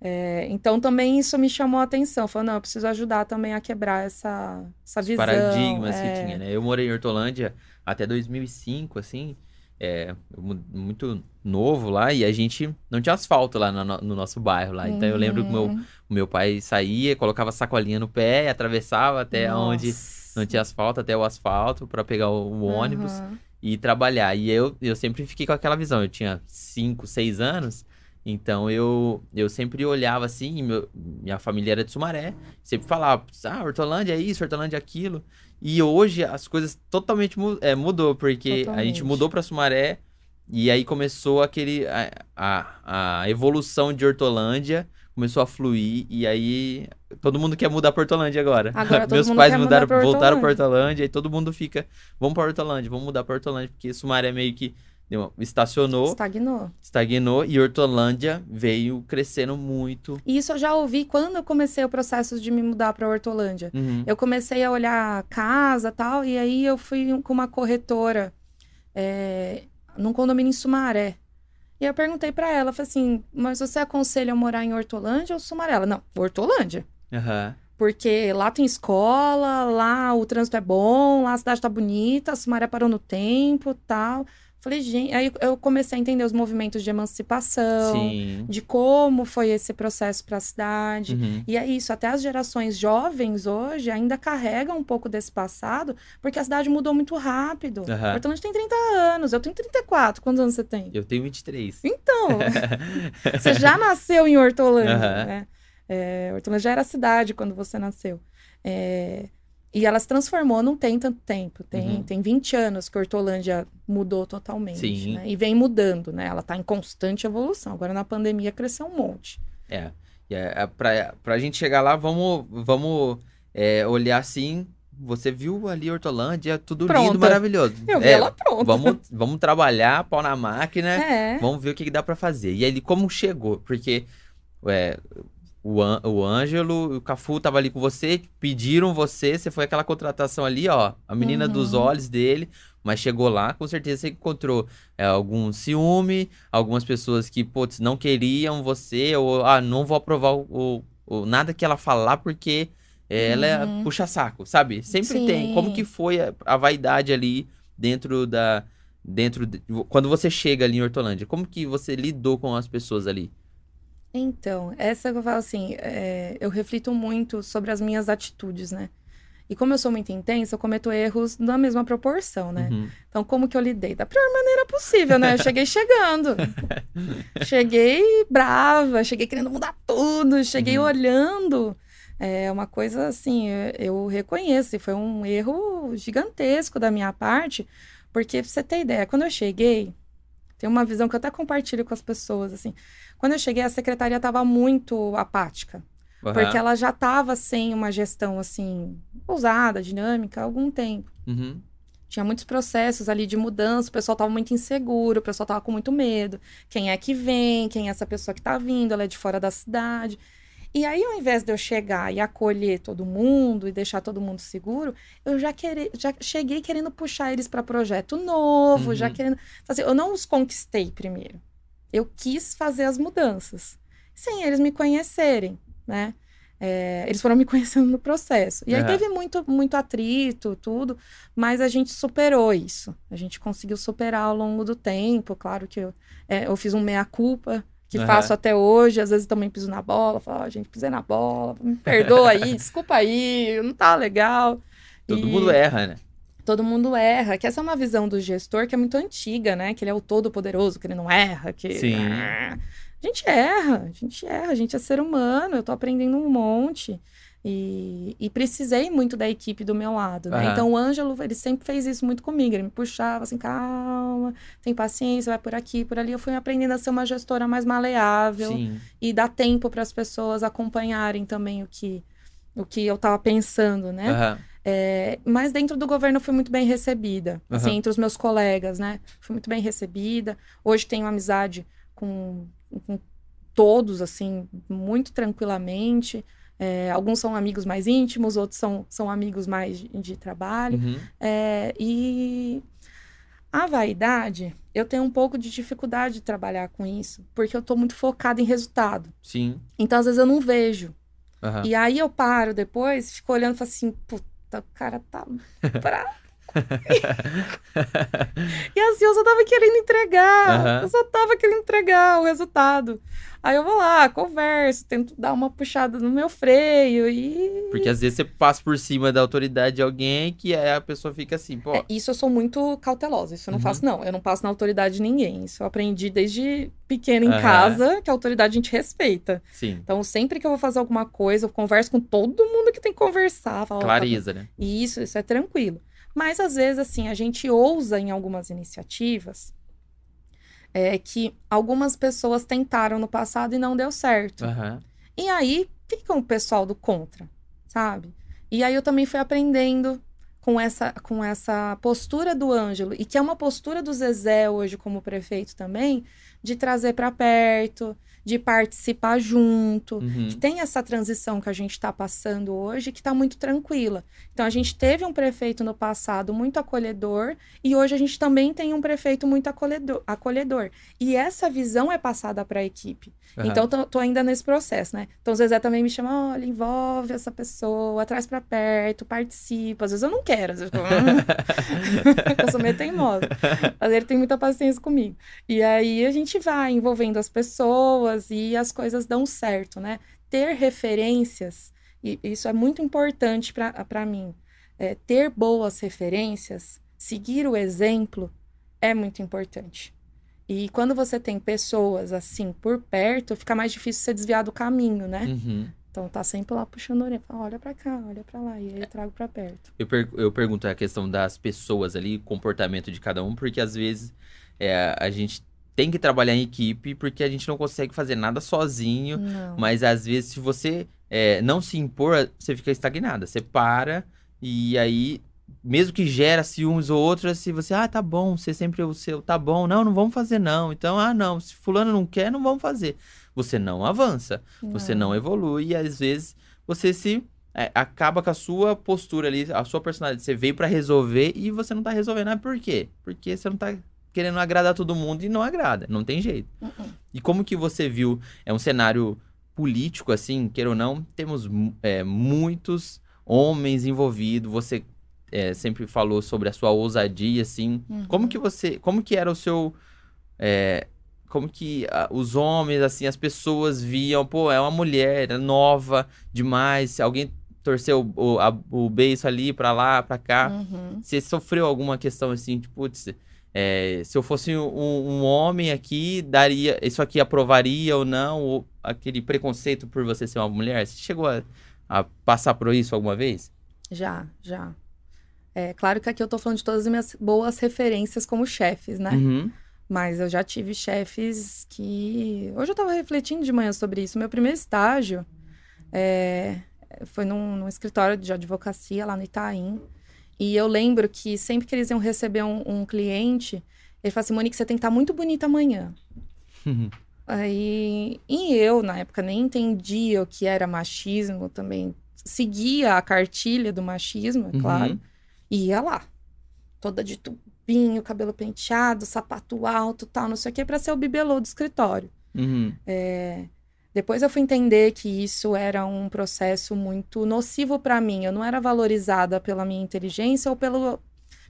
Speaker 2: É, então também isso me chamou a atenção. Falei, não, eu preciso ajudar também a quebrar essa, essa
Speaker 1: Os
Speaker 2: visão.
Speaker 1: paradigmas
Speaker 2: é.
Speaker 1: que tinha, né? Eu morei em Hortolândia até 2005, assim, é, muito novo lá, e a gente não tinha asfalto lá no, no nosso bairro lá. Então eu lembro que o meu,
Speaker 2: Uhum.
Speaker 1: meu pai saía, colocava sacolinha no pé, atravessava até onde
Speaker 2: Nossa.
Speaker 1: não tinha asfalto, até o asfalto, para pegar o, o ônibus
Speaker 2: Aham.
Speaker 1: e trabalhar. E eu, eu sempre fiquei com aquela visão. Eu tinha 5, 6 anos, então eu, eu sempre olhava assim, meu- minha família era de Sumaré, sempre falava, ah, Hortolândia é isso, Hortolândia é aquilo. E hoje as coisas totalmente é, mudou, porque a gente
Speaker 2: Totalmente.
Speaker 1: mudou para Sumaré e aí começou aquele a, a, a evolução de Hortolândia começou a fluir e aí todo mundo quer mudar para Hortolândia agora.
Speaker 2: Agora
Speaker 1: Meus pais mudaram,
Speaker 2: pra
Speaker 1: voltaram para
Speaker 2: Hortolândia.
Speaker 1: E todo mundo fica, vamos para Hortolândia, vamos mudar para Hortolândia, porque Sumaré meio que deu estacionou,
Speaker 2: Estagnou.
Speaker 1: estagnou e Hortolândia veio crescendo muito.
Speaker 2: E isso eu já ouvi quando eu comecei o processo de me mudar para Hortolândia.
Speaker 1: Uhum.
Speaker 2: Eu comecei a olhar casa tal, e aí eu fui com uma corretora é, num condomínio em Sumaré. E eu perguntei para ela, falei assim, mas você aconselha eu morar em Hortolândia ou Sumaré? Ela, não, Hortolândia.
Speaker 1: Aham.
Speaker 2: Porque lá tem escola, lá o trânsito é bom, lá a cidade tá bonita, a Sumaré parou no tempo tal. Falei, gente, aí eu comecei a entender os movimentos de emancipação,
Speaker 1: Sim.
Speaker 2: de como foi esse processo para a cidade.
Speaker 1: Uhum.
Speaker 2: E é isso, até as gerações jovens hoje ainda carregam um pouco desse passado, porque a cidade mudou muito rápido. Hortolândia tem 30 anos, eu tenho 34. Quantos anos você tem?
Speaker 1: Eu tenho 23.
Speaker 2: Então, você já nasceu em Hortolândia,
Speaker 1: Aham.
Speaker 2: né? É, Hortolândia já era cidade quando você nasceu. É, e ela se transformou não tem tanto tempo. Tem,
Speaker 1: Uhum.
Speaker 2: tem 20 anos que Hortolândia mudou totalmente.
Speaker 1: Sim.
Speaker 2: né? E vem mudando, né? Ela está em constante evolução. Agora na pandemia cresceu um monte.
Speaker 1: É. E é, é pra, pra gente chegar lá, vamos, vamos é, olhar assim. Você viu ali Hortolândia, tudo lindo,
Speaker 2: Pronta.
Speaker 1: maravilhoso.
Speaker 2: Eu vi
Speaker 1: É,
Speaker 2: ela pronta.
Speaker 1: Vamos, vamos trabalhar, pau na máquina.
Speaker 2: É.
Speaker 1: Vamos ver o que, que dá pra fazer. E aí, como chegou? Porque é, o, An- o Ângelo o Cafu tava ali com você, pediram você, você foi aquela contratação ali, ó, a menina
Speaker 2: Uhum.
Speaker 1: dos olhos dele, mas chegou lá, com certeza você encontrou é, algum ciúme, algumas pessoas que, putz, não queriam você, ou, ah, não vou aprovar o, o- o- nada que ela falar porque é, ela é
Speaker 2: Uhum.
Speaker 1: puxa-saco, sabe? Sempre
Speaker 2: Sim.
Speaker 1: tem. Como que foi a, a vaidade ali dentro da dentro de- quando você chega ali em Hortolândia, como que você lidou com as pessoas ali?
Speaker 2: Então, essa que eu falo assim, é, eu reflito muito sobre as minhas atitudes, né? E como eu sou muito intensa, eu cometo erros na mesma proporção, né?
Speaker 1: Uhum.
Speaker 2: Então, como que eu lidei? Da pior maneira possível, né? Eu cheguei chegando. cheguei brava, cheguei querendo mudar tudo, cheguei
Speaker 1: Uhum.
Speaker 2: olhando. É uma coisa assim, eu, eu reconheço, e foi um erro gigantesco da minha parte, porque pra você ter ideia, quando eu cheguei, tem uma visão que eu até compartilho com as pessoas, assim. Quando eu cheguei, a secretaria estava muito apática. Porque
Speaker 1: Aham.
Speaker 2: ela já estava sem uma gestão, assim, ousada, dinâmica, há algum tempo.
Speaker 1: Uhum.
Speaker 2: Tinha muitos processos ali de mudança, o pessoal estava muito inseguro, o pessoal estava com muito medo. Quem é que vem? Quem é essa pessoa que está vindo? Ela é de fora da cidade. E aí, ao invés de eu chegar e acolher todo mundo e deixar todo mundo seguro, eu já, querer, já cheguei querendo puxar eles para projeto novo,
Speaker 1: Uhum.
Speaker 2: já querendo. Assim, eu não os conquistei primeiro. Eu quis fazer as mudanças, sem eles me conhecerem, né? É, eles foram me conhecendo no processo. E aí teve muito, muito atrito, tudo, mas a gente superou isso. A gente conseguiu superar ao longo do tempo. Claro que eu, é, eu fiz um meia-culpa, que
Speaker 1: Aham.
Speaker 2: faço até hoje. Às vezes também piso na bola. Falo, ó, gente, pisei na bola, me perdoa aí, desculpa aí, não tá legal.
Speaker 1: Todo
Speaker 2: E
Speaker 1: mundo erra, né?
Speaker 2: Todo mundo erra, que essa é uma visão do gestor que é muito antiga, né? Que ele é o todo-poderoso, que ele não erra, que...
Speaker 1: Sim.
Speaker 2: A gente erra, a gente erra, a gente é ser humano, eu tô aprendendo um monte. E, e precisei muito da equipe do meu lado, né?
Speaker 1: Aham.
Speaker 2: Então o Ângelo, ele sempre fez isso muito comigo. Ele me puxava assim, calma, tem paciência, vai por aqui, por ali. Eu fui aprendendo a ser uma gestora mais maleável
Speaker 1: Sim.
Speaker 2: e dar tempo para as pessoas acompanharem também o que, o que eu tava pensando, né?
Speaker 1: Aham.
Speaker 2: É, mas dentro do governo eu fui muito bem recebida. Assim,
Speaker 1: Aham.
Speaker 2: entre os meus colegas, né? Fui muito bem recebida. Hoje tenho amizade com, com todos, assim, muito tranquilamente. É, alguns são amigos mais íntimos, outros são, são amigos mais de, de trabalho.
Speaker 1: Uhum.
Speaker 2: É, e a vaidade, eu tenho um pouco de dificuldade de trabalhar com isso, porque eu tô muito focada em resultado.
Speaker 1: Sim.
Speaker 2: Então, às vezes, eu não vejo.
Speaker 1: Aham.
Speaker 2: E aí eu paro depois, fico olhando e falo assim, puta, o cara tá bravo. E assim, eu só tava querendo entregar.
Speaker 1: Aham.
Speaker 2: Eu só tava querendo entregar o resultado. Aí eu vou lá, converso, tento dar uma puxada no meu freio e.
Speaker 1: Porque às vezes você passa por cima da autoridade de alguém que aí a pessoa fica assim, pô.
Speaker 2: É, isso eu sou muito cautelosa. Isso eu não
Speaker 1: Uhum.
Speaker 2: faço, não. Eu não passo na autoridade de ninguém. Isso eu aprendi desde pequena em
Speaker 1: Aham.
Speaker 2: casa, que a autoridade a gente respeita.
Speaker 1: Sim.
Speaker 2: Então, sempre que eu vou fazer alguma coisa, eu converso com todo mundo que tem que conversar. Falo, ó, tá
Speaker 1: né?
Speaker 2: E isso, isso é tranquilo. Mas às vezes, assim, a gente ousa em algumas iniciativas é, que algumas pessoas tentaram no passado e não deu certo.
Speaker 1: Aham.
Speaker 2: E aí fica o pessoal do contra, sabe? E aí eu também fui aprendendo com essa, com essa postura do Ângelo, e que é uma postura do Zezé hoje como prefeito também, de trazer para perto, de participar junto
Speaker 1: Uhum.
Speaker 2: que tem essa transição que a gente está passando hoje, que está muito tranquila. Então, a gente teve um prefeito no passado muito acolhedor, e hoje a gente também tem um prefeito muito acolhedor. acolhedor. E essa visão é passada para a equipe.
Speaker 1: Aham.
Speaker 2: Então, tô, tô ainda nesse processo, né? Então, o Zezé também me chama, olha, envolve essa pessoa, traz para perto, participa. Às vezes eu não quero, às vezes eu, fico, "Hum." eu sou meio teimosa. Mas ele tem muita paciência comigo. E aí a gente vai envolvendo as pessoas e as coisas dão certo, né? Ter referências, e isso é muito importante para mim. É, ter boas referências, seguir o exemplo, é muito importante. E quando você tem pessoas assim por perto, fica mais difícil você desviar do caminho, né?
Speaker 1: Uhum.
Speaker 2: Então tá sempre lá puxando a orelha, fala, olha pra cá, olha pra lá, e aí eu trago pra perto.
Speaker 1: Eu, per- eu pergunto a questão das pessoas ali, comportamento de cada um, porque às vezes é, a gente tem que trabalhar em equipe, porque a gente não consegue fazer nada sozinho.
Speaker 2: Não.
Speaker 1: Mas às vezes, se você é, não se impor, você fica estagnada. Você para e aí, mesmo que gera ciúmes ou outros, se você, ah, tá bom, você sempre é o seu, tá bom, não, não vamos fazer não. Então, ah, não, se fulano não quer, não vamos fazer. Você não avança, você não evolui e às vezes você se é, acaba com a sua postura ali, a sua personalidade. Você veio pra resolver e você não tá resolvendo. Ah, por quê? Porque você não tá querendo agradar todo mundo e não agrada, não tem jeito.
Speaker 2: Uh-uh.
Speaker 1: E como que você viu? É um cenário político, assim, queira ou não, temos é, muitos homens envolvidos. Você é, sempre falou sobre a sua ousadia, assim.
Speaker 2: Uhum.
Speaker 1: Como que você. Como que era o seu. é, como que ah, os homens, assim, as pessoas viam, pô, é uma mulher, é nova demais. Alguém torceu o, a- o beiço ali pra lá, pra cá.
Speaker 2: Uhum.
Speaker 1: Você sofreu alguma questão assim, tipo, putz, é, se eu fosse um, um homem aqui, daria. Isso aqui aprovaria ou não? Ou aquele preconceito por você ser uma mulher? Você chegou a, a passar por isso alguma vez?
Speaker 2: Já, já. É claro que aqui eu tô falando de todas as minhas boas referências como chefes, né?
Speaker 1: Uhum.
Speaker 2: Mas eu já tive chefes que. Hoje eu tava refletindo de manhã sobre isso. Meu primeiro estágio é, foi num, num escritório de advocacia lá no Itaim. E eu lembro que sempre que eles iam receber um, um cliente, ele falava assim: Monique, você tem que estar muito bonita amanhã. Aí, e eu, na época, nem entendia o que era machismo também. Seguia a cartilha do machismo, é
Speaker 1: Uhum.
Speaker 2: claro. E ia lá. Toda de tubinho, cabelo penteado, sapato alto, tal, não sei o que, pra ser o bibelô do escritório.
Speaker 1: Uhum.
Speaker 2: É, Depois eu fui entender que isso era um processo muito nocivo pra mim. Eu não era valorizada pela minha inteligência ou pelo,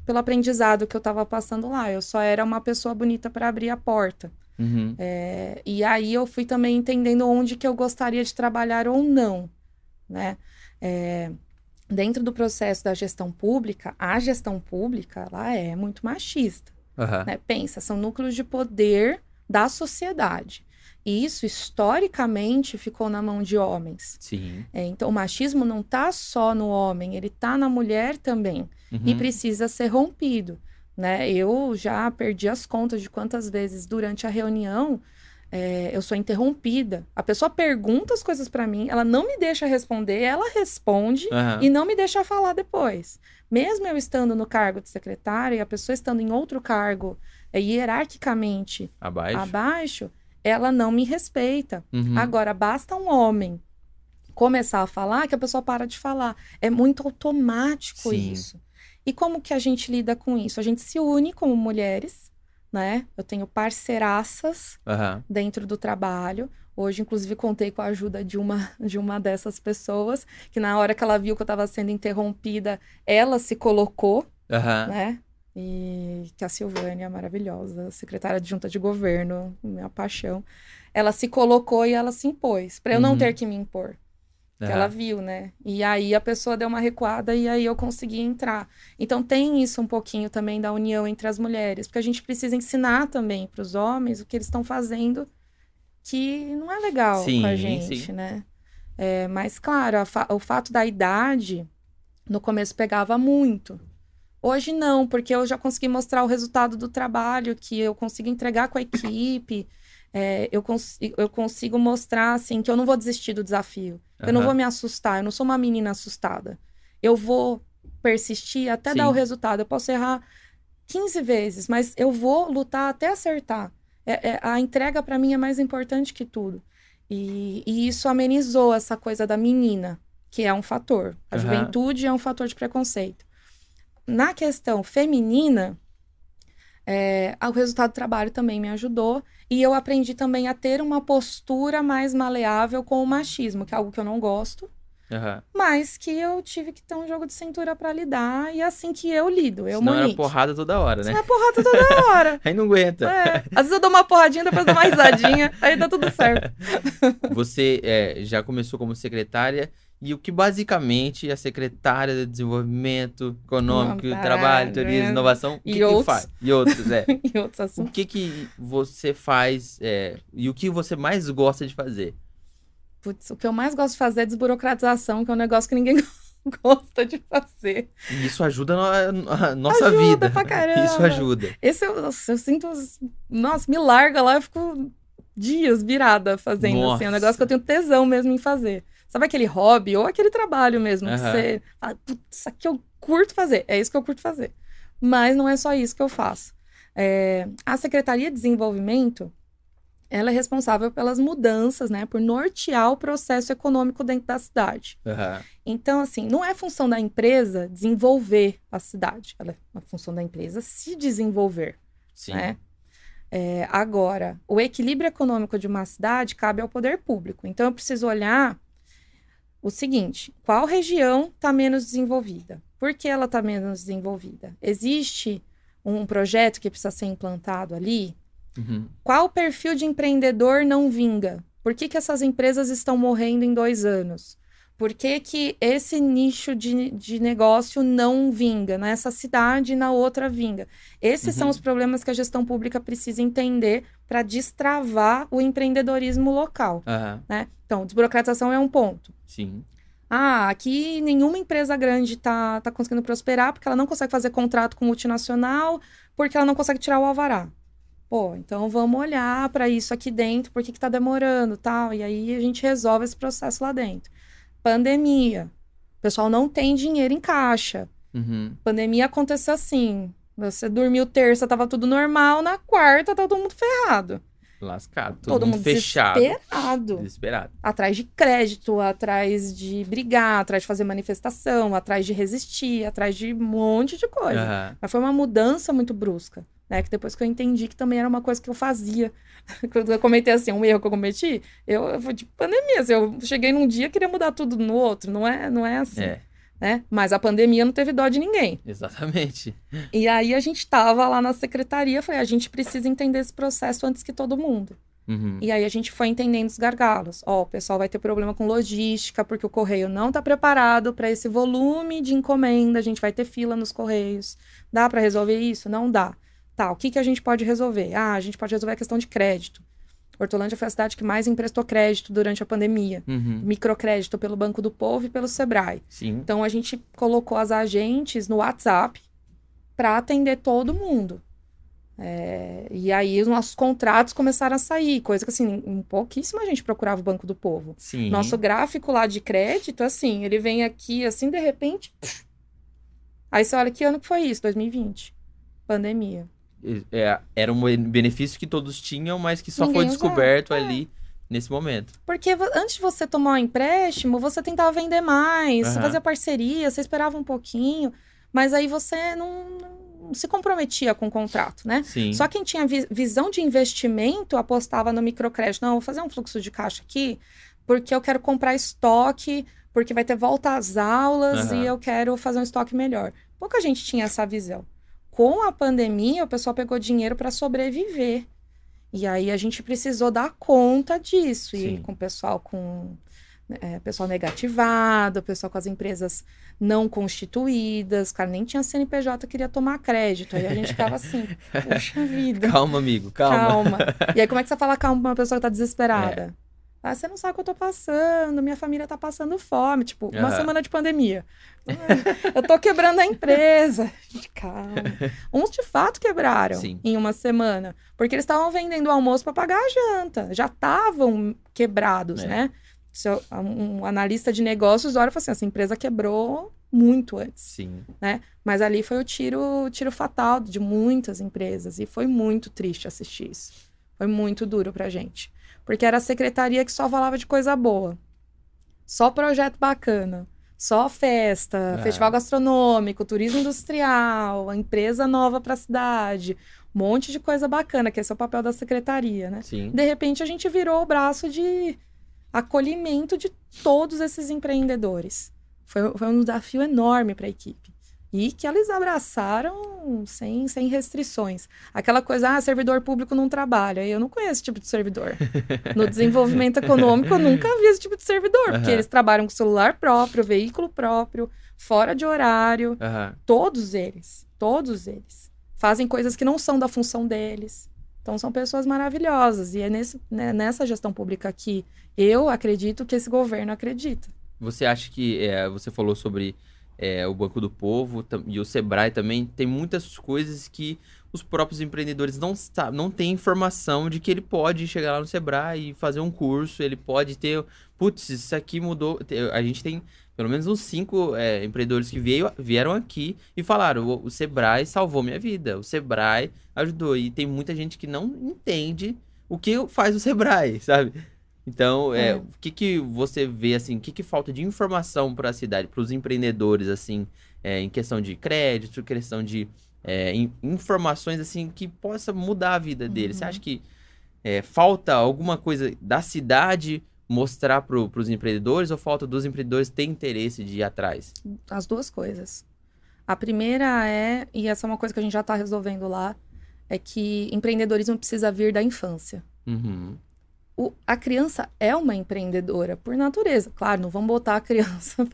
Speaker 2: pelo aprendizado que eu tava passando lá. Eu só era uma pessoa bonita pra abrir a porta.
Speaker 1: Uhum.
Speaker 2: É, e aí eu fui também entendendo onde que eu gostaria de trabalhar ou não, né? É, dentro do processo da gestão pública, a gestão pública, ela é muito machista,
Speaker 1: Aham.
Speaker 2: né? Pensa, são núcleos de poder da sociedade. E isso, historicamente, ficou na mão de homens.
Speaker 1: Sim.
Speaker 2: É, então, o machismo não tá só no homem, ele tá na mulher também e
Speaker 1: Uhum.
Speaker 2: precisa ser rompido, né? Eu já perdi as contas de quantas vezes durante a reunião é, eu sou interrompida. A pessoa pergunta as coisas para mim, ela não me deixa responder, ela responde
Speaker 1: Aham.
Speaker 2: e não me deixa falar depois. Mesmo eu estando no cargo de secretária e a pessoa estando em outro cargo é, hierarquicamente
Speaker 1: Abaixo.
Speaker 2: abaixo, ela não me respeita.
Speaker 1: Uhum.
Speaker 2: Agora, basta um homem começar a falar que a pessoa para de falar. É muito automático
Speaker 1: Sim.
Speaker 2: isso. E como que a gente lida com isso? A gente se une como mulheres, né? Eu tenho parceiraças
Speaker 1: Aham.
Speaker 2: dentro do trabalho. Hoje, inclusive, contei com a ajuda de uma, de uma dessas pessoas, que na hora que ela viu que eu estava sendo interrompida, ela se colocou,
Speaker 1: Aham.
Speaker 2: né? E que a Silvânia, maravilhosa, secretária de junta de governo, minha paixão, ela se colocou e ela se impôs, para eu não
Speaker 1: Uhum.
Speaker 2: ter que me impor. Que ela viu, né? E aí a pessoa deu uma recuada e aí eu consegui entrar. Então tem isso um pouquinho também da união entre as mulheres, porque a gente precisa ensinar também para os homens o que eles estão fazendo que não é legal com a
Speaker 1: Sim,
Speaker 2: gente,
Speaker 1: sim.
Speaker 2: né? É, mas claro, fa- o fato da idade no começo pegava muito. Hoje não, porque eu já consegui mostrar o resultado do trabalho que eu consigo entregar com a equipe. é, eu, cons eu consigo mostrar assim que eu não vou desistir do desafio. Eu não vou me assustar, eu não sou uma menina assustada. Eu vou persistir até
Speaker 1: Sim.
Speaker 2: dar o resultado. Eu posso errar 15 vezes, mas eu vou lutar até acertar. É- é- a entrega para mim é mais importante que tudo. E, e isso amenizou essa coisa da menina, que é um fator. A
Speaker 1: Aham.
Speaker 2: juventude é um fator de preconceito. Na questão feminina, é, o resultado do trabalho também me ajudou. E eu aprendi também a ter uma postura mais maleável com o machismo, que é algo que eu não gosto,
Speaker 1: Aham.
Speaker 2: mas que eu tive que ter um jogo de cintura para lidar. E é assim que eu lido. Eu,
Speaker 1: Senão era porrada toda hora, né?
Speaker 2: Senão é porrada toda hora.
Speaker 1: Aí não aguenta.
Speaker 2: É. Às vezes eu dou uma porradinha, depois dou uma risadinha, aí dá tudo certo.
Speaker 1: Você é, já começou como secretária e o que basicamente a secretária de Desenvolvimento Econômico,
Speaker 2: Não,
Speaker 1: Trabalho, Turismo,
Speaker 2: né?
Speaker 1: Inovação, o
Speaker 2: E
Speaker 1: que, que
Speaker 2: outros.
Speaker 1: faz? E outros, é.
Speaker 2: e outros
Speaker 1: O
Speaker 2: assuntos.
Speaker 1: que que você faz é, e o que você mais gosta de fazer?
Speaker 2: Putz, o que eu mais gosto de fazer é desburocratização, que é um negócio que ninguém gosta de fazer.
Speaker 1: E isso ajuda a, a nossa
Speaker 2: Ajuda
Speaker 1: vida.
Speaker 2: pra caramba.
Speaker 1: Isso ajuda.
Speaker 2: Esse eu, nossa, eu sinto. os- Nossa, me larga lá, eu fico dias virada fazendo assim. É um
Speaker 1: Nossa.
Speaker 2: negócio que eu tenho tesão mesmo em fazer. Sabe aquele hobby ou aquele trabalho mesmo? Que
Speaker 1: Aham.
Speaker 2: você fala, putz, isso aqui eu curto fazer. É isso que eu curto fazer. Mas não é só isso que eu faço. É, a Secretaria de Desenvolvimento. Ela é responsável pelas mudanças, né? Por nortear o processo econômico dentro da cidade.
Speaker 1: Aham.
Speaker 2: Então, assim, não é função da empresa desenvolver a cidade. Ela é uma função da empresa se desenvolver,
Speaker 1: Sim.
Speaker 2: né? É, agora, o equilíbrio econômico de uma cidade cabe ao poder público. Então, eu preciso olhar o seguinte: qual região está menos desenvolvida? Por que ela está menos desenvolvida? Existe um projeto que precisa ser implantado ali?
Speaker 1: Uhum.
Speaker 2: Qual perfil de empreendedor não vinga? Por que, que essas empresas estão morrendo em dois anos? Por que, que esse nicho de, de negócio não vinga? Nessa cidade e na outra vinga. Esses são
Speaker 1: Uhum.
Speaker 2: os problemas que a gestão pública precisa entender para destravar o empreendedorismo local.
Speaker 1: Aham.
Speaker 2: Né? Então, desburocratização é um ponto.
Speaker 1: Sim.
Speaker 2: Ah, aqui nenhuma empresa grande tá, tá conseguindo prosperar porque ela não consegue fazer contrato com multinacional, porque ela não consegue tirar o alvará. Pô, então vamos olhar para isso aqui dentro, por que que tá demorando, tal, e aí a gente resolve esse processo lá dentro. Pandemia. O pessoal não tem dinheiro em caixa.
Speaker 1: Uhum.
Speaker 2: Pandemia aconteceu assim. Você dormiu terça, tava tudo normal, na quarta tá todo mundo ferrado.
Speaker 1: Lascado. Todo,
Speaker 2: todo
Speaker 1: mundo,
Speaker 2: mundo
Speaker 1: fechado.
Speaker 2: desesperado
Speaker 1: Desesperado.
Speaker 2: atrás de crédito, atrás de brigar, atrás de fazer manifestação, atrás de resistir, atrás de um monte de coisa.
Speaker 1: Aham.
Speaker 2: Mas foi uma mudança muito brusca, né? Que depois que eu entendi que também era uma coisa que eu fazia. Quando eu comentei assim, um erro que eu cometi, eu, eu fui de pandemia. Assim, eu cheguei num dia e queria mudar tudo no outro. Não é, não é assim,
Speaker 1: É,
Speaker 2: né? Mas a pandemia não teve dó de ninguém.
Speaker 1: exatamente.
Speaker 2: E aí a gente tava lá na secretaria, falei, a gente precisa entender esse processo antes que todo mundo.
Speaker 1: Uhum.
Speaker 2: E aí a gente foi entendendo os gargalos. Ó, o pessoal vai ter problema com logística, porque o correio não está preparado para esse volume de encomenda, a gente vai ter fila nos correios. Dá para resolver isso? Não dá. Tá, o que, que a gente pode resolver? Ah, a gente pode resolver a questão de crédito. Hortolândia foi a cidade que mais emprestou crédito durante a pandemia.
Speaker 1: Uhum.
Speaker 2: Microcrédito pelo Banco do Povo e pelo Sebrae.
Speaker 1: Sim.
Speaker 2: Então a gente colocou as agentes no WhatsApp para atender todo mundo. É, e aí os nossos contratos começaram a sair, coisa que assim, um pouquíssima gente procurava o Banco do Povo.
Speaker 1: Sim.
Speaker 2: Nosso gráfico lá de crédito, assim, ele vem aqui assim, de repente. Aí você olha que ano que foi isso? 2020. Pandemia.
Speaker 1: É, era um benefício que todos tinham, mas que só
Speaker 2: Ninguém
Speaker 1: foi
Speaker 2: usava.
Speaker 1: descoberto
Speaker 2: É.
Speaker 1: ali nesse momento.
Speaker 2: Porque antes de você tomar um empréstimo, você tentava vender mais, uhum. você fazia parceria, você esperava um pouquinho, mas aí você não, não se comprometia com o contrato, né?
Speaker 1: Sim.
Speaker 2: Só quem tinha vi visão de investimento apostava no microcrédito. Não, vou fazer um fluxo de caixa aqui, porque eu quero comprar estoque, porque vai ter volta às aulas uhum. e eu quero fazer um estoque melhor. Pouca gente tinha essa visão. Com a pandemia, o pessoal pegou dinheiro para sobreviver. E aí a gente precisou dar conta disso. Sim. E com o pessoal com é, pessoal negativado, pessoal com as empresas não constituídas, cara, nem tinha CNPJ, queria tomar crédito. Aí a gente ficava assim, puxa vida.
Speaker 1: Calma, amigo, calma.
Speaker 2: Calma. E aí, como é que você fala calma pra uma pessoa que tá desesperada? É. Ah, você não sabe o que eu tô passando, minha família tá passando fome. Tipo, uma uhum. semana de pandemia. eu tô quebrando a empresa. Gente, calma. Uns de fato quebraram Sim. em uma semana. Porque eles estavam vendendo o almoço para pagar a janta. Já estavam quebrados, é. né? Um analista de negócios olha e fala assim: essa empresa quebrou muito antes.
Speaker 1: Sim.
Speaker 2: Né? Mas ali foi o tiro, tiro fatal de muitas empresas. E foi muito triste assistir isso. Foi muito duro pra gente. Porque era a secretaria que só falava de coisa boa. Só projeto bacana. Só festa, é. festival gastronômico, turismo industrial, empresa nova para a cidade, um monte de coisa bacana, que esse é o papel da secretaria, né?
Speaker 1: Sim.
Speaker 2: De repente a gente virou o braço de acolhimento de todos esses empreendedores. Foi, foi um desafio enorme para a equipe e que eles abraçaram sem, sem restrições. Aquela coisa, ah, servidor público não trabalha. Eu não conheço esse tipo de servidor. No desenvolvimento econômico, eu nunca vi esse tipo de servidor, uhum. porque eles trabalham com celular próprio, veículo próprio, fora de horário.
Speaker 1: Uhum.
Speaker 2: Todos eles, todos eles. Fazem coisas que não são da função deles. Então, são pessoas maravilhosas. E é nesse, né, nessa gestão pública que eu acredito que esse governo acredita.
Speaker 1: Você acha que, é, você falou sobre é, o Banco do Povo e o Sebrae também, tem muitas coisas que os próprios empreendedores não, não têm informação de que ele pode chegar lá no Sebrae e fazer um curso, ele pode ter, putz, isso aqui mudou. A gente tem pelo menos uns cinco é, empreendedores que veio, vieram aqui e falaram: o, o Sebrae salvou minha vida, o Sebrae ajudou. E tem muita gente que não entende o que faz o Sebrae, sabe? Então, é, é. o que, que você vê, assim, o que, que falta de informação para a cidade, para os empreendedores, assim, é, em questão de crédito, questão de é, in, informações, assim, que possa mudar a vida deles? Uhum. Você acha que é, falta alguma coisa da cidade mostrar para os empreendedores ou falta dos empreendedores ter interesse de ir atrás?
Speaker 2: As duas coisas. A primeira é, e essa é uma coisa que a gente já está resolvendo lá, é que empreendedorismo precisa vir da infância.
Speaker 1: Uhum
Speaker 2: o, a criança é uma empreendedora por natureza. Claro, não vamos botar a criança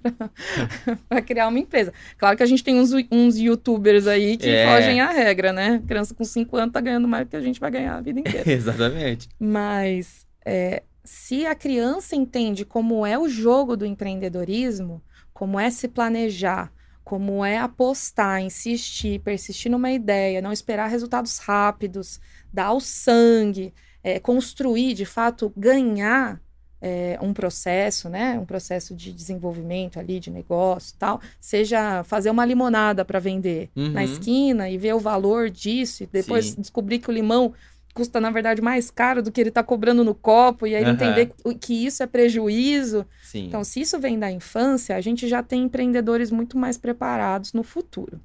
Speaker 2: para criar uma empresa. Claro que a gente tem uns, uns youtubers aí que é. fogem à regra, né? criança com 5 anos tá ganhando mais do que a gente vai ganhar a vida inteira.
Speaker 1: Exatamente.
Speaker 2: Mas é, se a criança entende como é o jogo do empreendedorismo, como é se planejar, como é apostar, insistir, persistir numa ideia, não esperar resultados rápidos, dar o sangue é, construir, de fato, ganhar é, um processo, né, um processo de desenvolvimento ali, de negócio tal, seja fazer uma limonada para vender uhum. na esquina e ver o valor disso, e depois Sim. descobrir que o limão custa, na verdade, mais caro do que ele está cobrando no copo, e aí uhum. entender que isso é prejuízo.
Speaker 1: Sim.
Speaker 2: Então, se isso vem da infância, a gente já tem empreendedores muito mais preparados no futuro.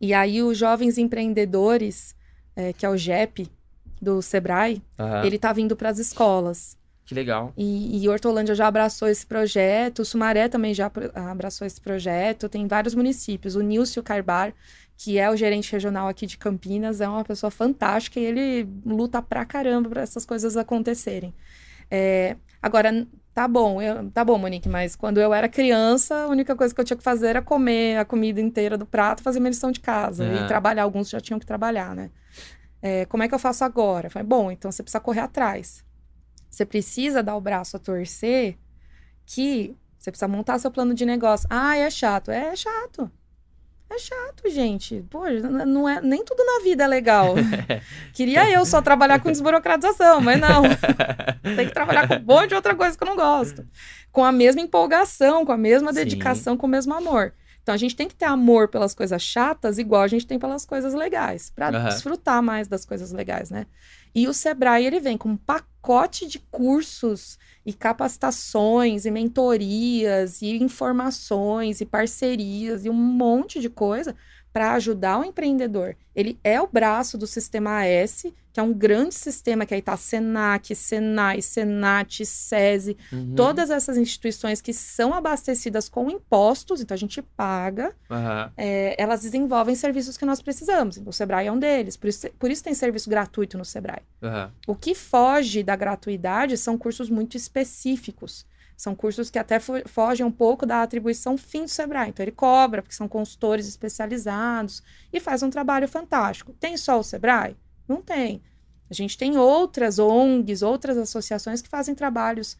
Speaker 2: E aí, os jovens empreendedores, é, que é o JEP, do Sebrae, uhum. ele tá vindo para as escolas.
Speaker 1: Que legal.
Speaker 2: E, e Hortolândia já abraçou esse projeto, o Sumaré também já abraçou esse projeto, tem vários municípios. O Nilcio Carbar, que é o gerente regional aqui de Campinas, é uma pessoa fantástica e ele luta pra caramba para essas coisas acontecerem. É, agora, tá bom, eu, tá bom, Monique, mas quando eu era criança, a única coisa que eu tinha que fazer era comer a comida inteira do prato, fazer minha lição de casa é. e trabalhar. Alguns já tinham que trabalhar, né? É, como é que eu faço agora? Eu falei, bom, então você precisa correr atrás. Você precisa dar o braço a torcer que você precisa montar seu plano de negócio. Ah, é chato. É, é chato. É chato, gente. Pô, não é, nem tudo na vida é legal. Queria eu só trabalhar com desburocratização, mas não. Tem que trabalhar com um monte de outra coisa que eu não gosto. Com a mesma empolgação, com a mesma dedicação, Sim. com o mesmo amor. Então a gente tem que ter amor pelas coisas chatas, igual a gente tem pelas coisas legais, para uhum. desfrutar mais das coisas legais, né? E o Sebrae, ele vem com um pacote de cursos e capacitações e mentorias e informações e parcerias e um monte de coisa para ajudar o empreendedor. Ele é o braço do sistema AS, que é um grande sistema que aí está Senac, Senai, Senat, SESI, uhum. todas essas instituições que são abastecidas com impostos, então a gente paga, uhum. é, elas desenvolvem serviços que nós precisamos. Então, o Sebrae é um deles, por isso, por isso tem serviço gratuito no Sebrae. Uhum. O que foge da gratuidade são cursos muito específicos. São cursos que até fogem um pouco da atribuição fim do Sebrae. Então, ele cobra, porque são consultores especializados e faz um trabalho fantástico. Tem só o Sebrae? Não tem. A gente tem outras ONGs, outras associações que fazem trabalhos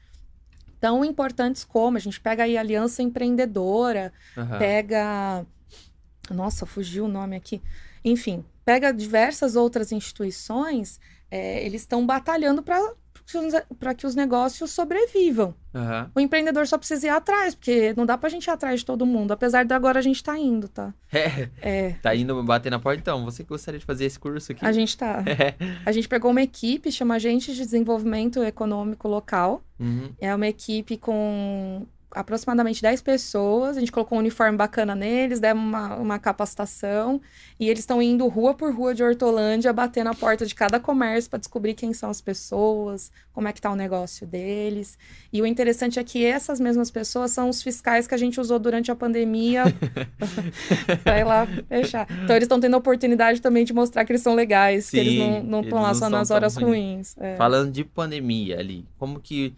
Speaker 2: tão importantes como a gente pega aí a Aliança Empreendedora, uhum. pega. Nossa, fugiu o nome aqui. Enfim, pega diversas outras instituições, é, eles estão batalhando para para que os negócios sobrevivam. Uhum. O empreendedor só precisa ir atrás, porque não dá pra gente ir atrás de todo mundo. Apesar de agora a gente tá indo, tá?
Speaker 1: É. é. Tá indo bater na porta, então. Você que gostaria de fazer esse curso aqui?
Speaker 2: A gente tá. É. A gente pegou uma equipe, chama Agente de Desenvolvimento Econômico Local. Uhum. É uma equipe com aproximadamente 10 pessoas, a gente colocou um uniforme bacana neles, demos uma, uma capacitação, e eles estão indo rua por rua de Hortolândia, bater na porta de cada comércio para descobrir quem são as pessoas, como é que tá o negócio deles. E o interessante é que essas mesmas pessoas são os fiscais que a gente usou durante a pandemia para ir lá fechar. Então eles estão tendo a oportunidade também de mostrar que eles são legais, Sim, que eles não estão lá só nas horas ruins.
Speaker 1: É. Falando de pandemia ali, como que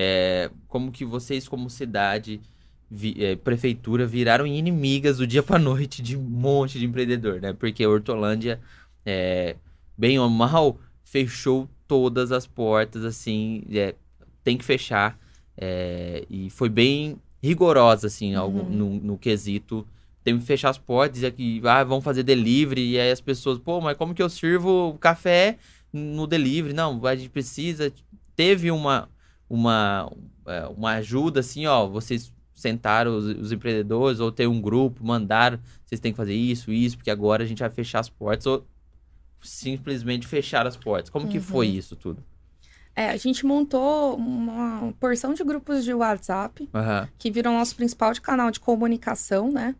Speaker 1: é, como que vocês, como cidade, vi, é, prefeitura, viraram inimigas do dia para noite de um monte de empreendedor, né? Porque Hortolândia, é, bem ou mal, fechou todas as portas, assim, é, tem que fechar. É, e foi bem rigorosa, assim, uhum. algum, no, no quesito tem que fechar as portas e aqui, ah, vão fazer delivery, e aí as pessoas, pô, mas como que eu sirvo café no delivery? Não, a gente precisa. Teve uma, uma, é, uma ajuda, assim, ó, vocês sentaram os, os, empreendedores ou tem um grupo, mandaram, vocês têm que fazer isso, isso, porque agora a gente vai fechar as portas ou simplesmente fechar as portas. Como uhum. que foi uhum. isso tudo?
Speaker 2: É, a gente montou uma porção de grupos de WhatsApp uhum. que viram nosso principal canal de comunicação, né?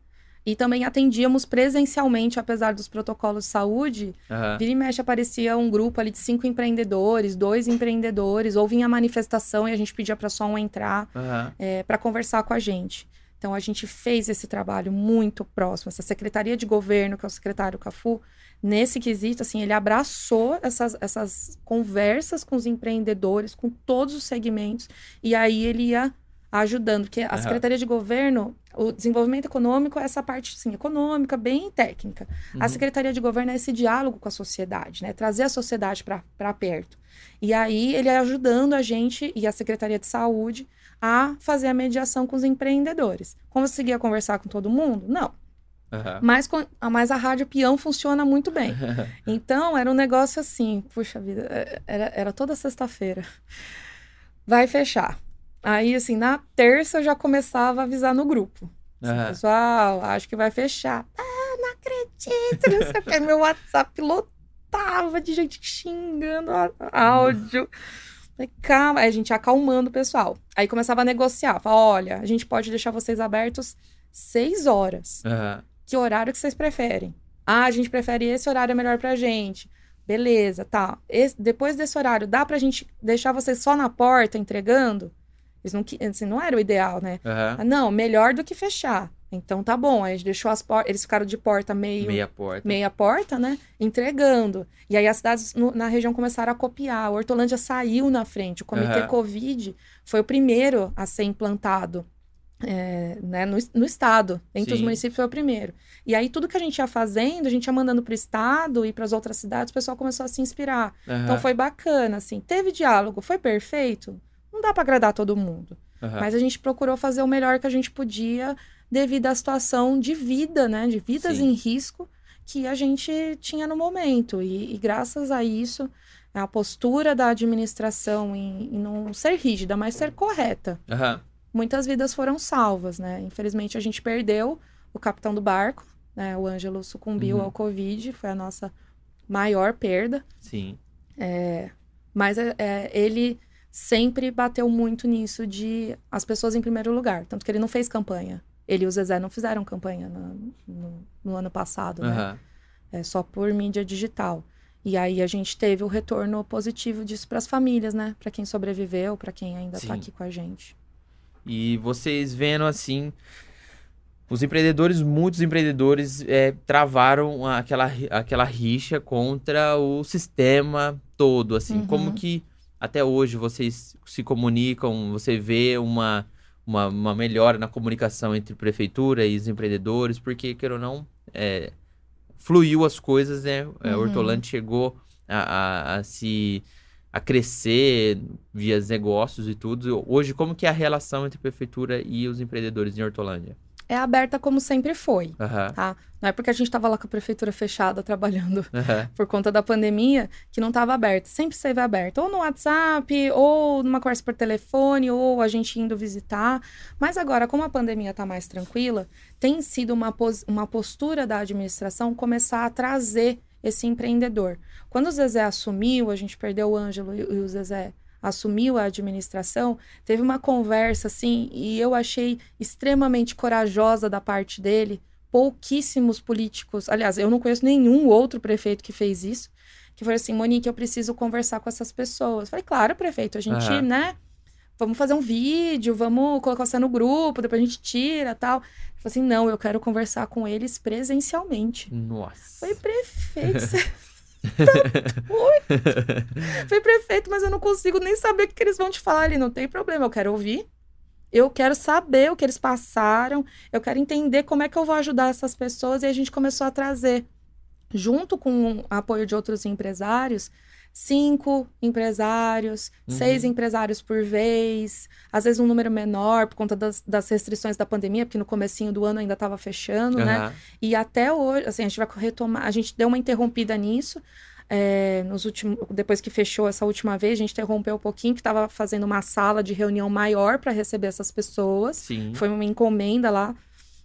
Speaker 2: E também atendíamos presencialmente, apesar dos protocolos de saúde. Uhum. Vira e mexe aparecia um grupo ali de cinco empreendedores, dois empreendedores, ou vinha a manifestação e a gente pedia para só um entrar uhum. é, para conversar com a gente. Então a gente fez esse trabalho muito próximo. Essa secretaria de governo, que é o secretário Cafu, nesse quesito, assim, ele abraçou essas, essas conversas com os empreendedores, com todos os segmentos, e aí ele ia ajudando, porque a Secretaria de Governo, o desenvolvimento econômico é essa parte assim, econômica, bem técnica. Uhum. A Secretaria de Governo é esse diálogo com a sociedade, né? Trazer a sociedade para perto. E aí ele é ajudando a gente e a Secretaria de Saúde a fazer a mediação com os empreendedores. Como você seguia conversar com todo mundo? Não. Uhum. Mas, mas a rádio peão funciona muito bem. então, era um negócio assim, puxa vida, é, era, era toda sexta-feira. Vai fechar Aí, assim, na terça eu já começava a avisar no grupo. Assim, uhum. Pessoal, acho que vai fechar. Ah, não acredito, não sei o que. Meu WhatsApp lotava de gente xingando áudio. Falei, calma. Aí a gente acalmando o pessoal. Aí começava a negociar. Falava, olha, a gente pode deixar vocês abertos seis horas. Uhum. Que horário que vocês preferem? Ah, a gente prefere esse horário, é melhor pra gente. Beleza, tá. Esse, depois desse horário, dá pra gente deixar vocês só na porta entregando? Eles não, assim, não era o ideal, né? Uhum. Não, melhor do que fechar. Então tá bom, aí a gente deixou as portas, eles ficaram de porta meio
Speaker 1: meia porta,
Speaker 2: meia porta, né? Entregando. E aí as cidades no, na região começaram a copiar. O Hortolândia saiu na frente. O comitê uhum. Covid foi o primeiro a ser implantado é, né, no, no, estado. Entre Sim. os municípios foi o primeiro. E aí tudo que a gente ia fazendo, a gente ia mandando para o estado e para as outras cidades, o pessoal começou a se inspirar. Uhum. Então foi bacana, assim. Teve diálogo, foi perfeito? Não dá para agradar todo mundo. Uhum. Mas a gente procurou fazer o melhor que a gente podia devido à situação de vida, né? De vidas Sim. em risco que a gente tinha no momento. E, e, graças a isso, a postura da administração em, em não ser rígida, mas ser correta. Uhum. Muitas vidas foram salvas, né? Infelizmente, a gente perdeu o capitão do barco, né? O Ângelo sucumbiu uhum. ao Covid, foi a nossa maior perda.
Speaker 1: Sim.
Speaker 2: É, mas é, é, ele sempre bateu muito nisso de as pessoas em primeiro lugar. Tanto que ele não fez campanha. Ele e o Zezé não fizeram campanha no, no, no ano passado, uhum. né? É só por mídia digital. E aí a gente teve o retorno positivo disso para as famílias, né? Para quem sobreviveu, para quem ainda está aqui com a gente.
Speaker 1: E vocês vendo assim, os empreendedores, muitos empreendedores é, travaram aquela, aquela rixa contra o sistema todo, assim. Uhum. Como que até hoje vocês se comunicam, você vê uma, uma, uma melhora na comunicação entre prefeitura e os empreendedores, porque, queira ou não, é, fluiu as coisas, né? É, uhum. Hortolândia chegou a, a, a, se a crescer via negócios e tudo. Hoje, como que é a relação entre prefeitura e os empreendedores em Hortolândia?
Speaker 2: É aberta como sempre foi, uhum. tá? Não é porque a gente estava lá com a prefeitura fechada trabalhando uhum. por conta da pandemia que não estava aberta. Sempre esteve aberta, ou no WhatsApp, ou numa conversa por telefone, ou a gente indo visitar. Mas agora, como a pandemia está mais tranquila, tem sido uma, pos uma postura da administração começar a trazer esse empreendedor. Quando o Zezé assumiu, a gente perdeu o Ângelo e o Zezé assumiu a administração, teve uma conversa assim, e eu achei extremamente corajosa da parte dele. Pouquíssimos políticos, aliás, eu não conheço nenhum outro prefeito que fez isso, que foi assim, Monique, eu preciso conversar com essas pessoas. Falei, claro, prefeito, a gente, uhum. né? Vamos fazer um vídeo, vamos colocar você no grupo, depois a gente tira tal. Falou assim: não, eu quero conversar com eles presencialmente.
Speaker 1: Nossa.
Speaker 2: Foi prefeito. Fui prefeito, mas eu não consigo nem saber o que eles vão te falar ali. Não tem problema, eu quero ouvir. Eu quero saber o que eles passaram. Eu quero entender como é que eu vou ajudar essas pessoas. E a gente começou a trazer, junto com o apoio de outros empresários, cinco empresários, uhum. seis empresários por vez, às vezes um número menor por conta das, das restrições da pandemia, porque no comecinho do ano ainda estava fechando, uhum. né? E até hoje, assim, a gente vai retomar, a gente deu uma interrompida nisso, é, nos últimos, depois que fechou essa última vez, a gente interrompeu um pouquinho, que estava fazendo uma sala de reunião maior para receber essas pessoas.
Speaker 1: Sim.
Speaker 2: Foi uma encomenda lá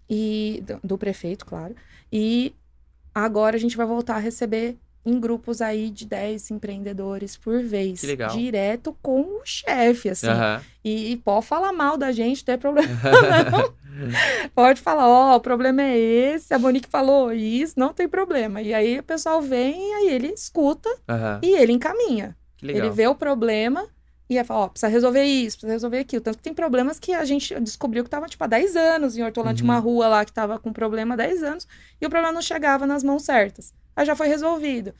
Speaker 2: e do, do prefeito, claro. E agora a gente vai voltar a receber em grupos aí de 10 empreendedores por vez.
Speaker 1: Que legal.
Speaker 2: Direto com o chefe, assim. Uhum. E, e, pode falar mal da gente, não tem problema não. pode falar, ó, oh, o problema é esse, a Monique falou isso, não tem problema. E aí o pessoal vem, aí ele escuta uhum. e ele encaminha. Ele vê o problema e aí fala, ó, precisa resolver isso, precisa resolver aquilo. Tanto que tem problemas que a gente descobriu que tava, tipo, há 10 anos. Em Hortolândia, uhum. uma rua lá que tava com problema há 10 anos. E o problema não chegava nas mãos certas aí já foi resolvido.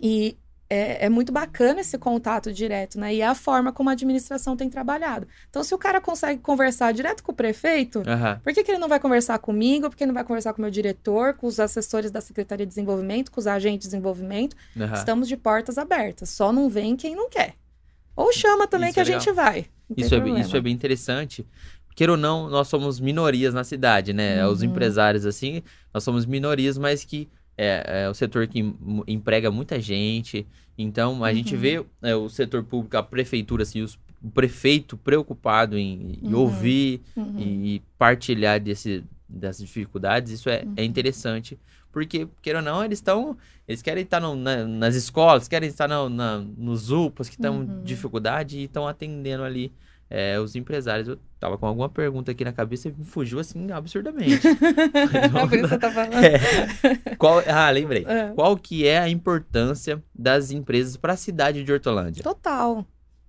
Speaker 2: E é, é, muito bacana esse contato direto, né? E é a forma como a administração tem trabalhado. Então, se o cara consegue conversar direto com o prefeito, uhum. por que, que ele não vai conversar comigo? Por que ele não vai conversar com o meu diretor, com os assessores da Secretaria de Desenvolvimento, com os agentes de desenvolvimento? Uhum. Estamos de portas abertas. Só não vem quem não quer. Ou chama também isso que é a gente vai.
Speaker 1: Isso é, isso é bem interessante. Queira ou não, nós somos minorias na cidade, né? Uhum. Os empresários, assim, nós somos minorias, mas que é, é o setor que emprega muita gente. Então, a uhum. gente vê é, o setor público, a prefeitura, assim, os, o prefeito preocupado em, em uhum. ouvir uhum. E, partilhar desse, dessas dificuldades. Isso é, é uhum. interessante. Porque, queira ou não, eles estão. Eles querem estar no, na, nas escolas, querem estar no, na, nos UPAs que estão uhum. dificuldade e estão atendendo ali é, os empresários. Eu tava com alguma pergunta aqui na cabeça e me fugiu assim absurdamente.
Speaker 2: Por isso você tá falando.
Speaker 1: É. Qual, ah, lembrei. É. Qual que é a importância das empresas para a cidade de Hortolândia?
Speaker 2: Total.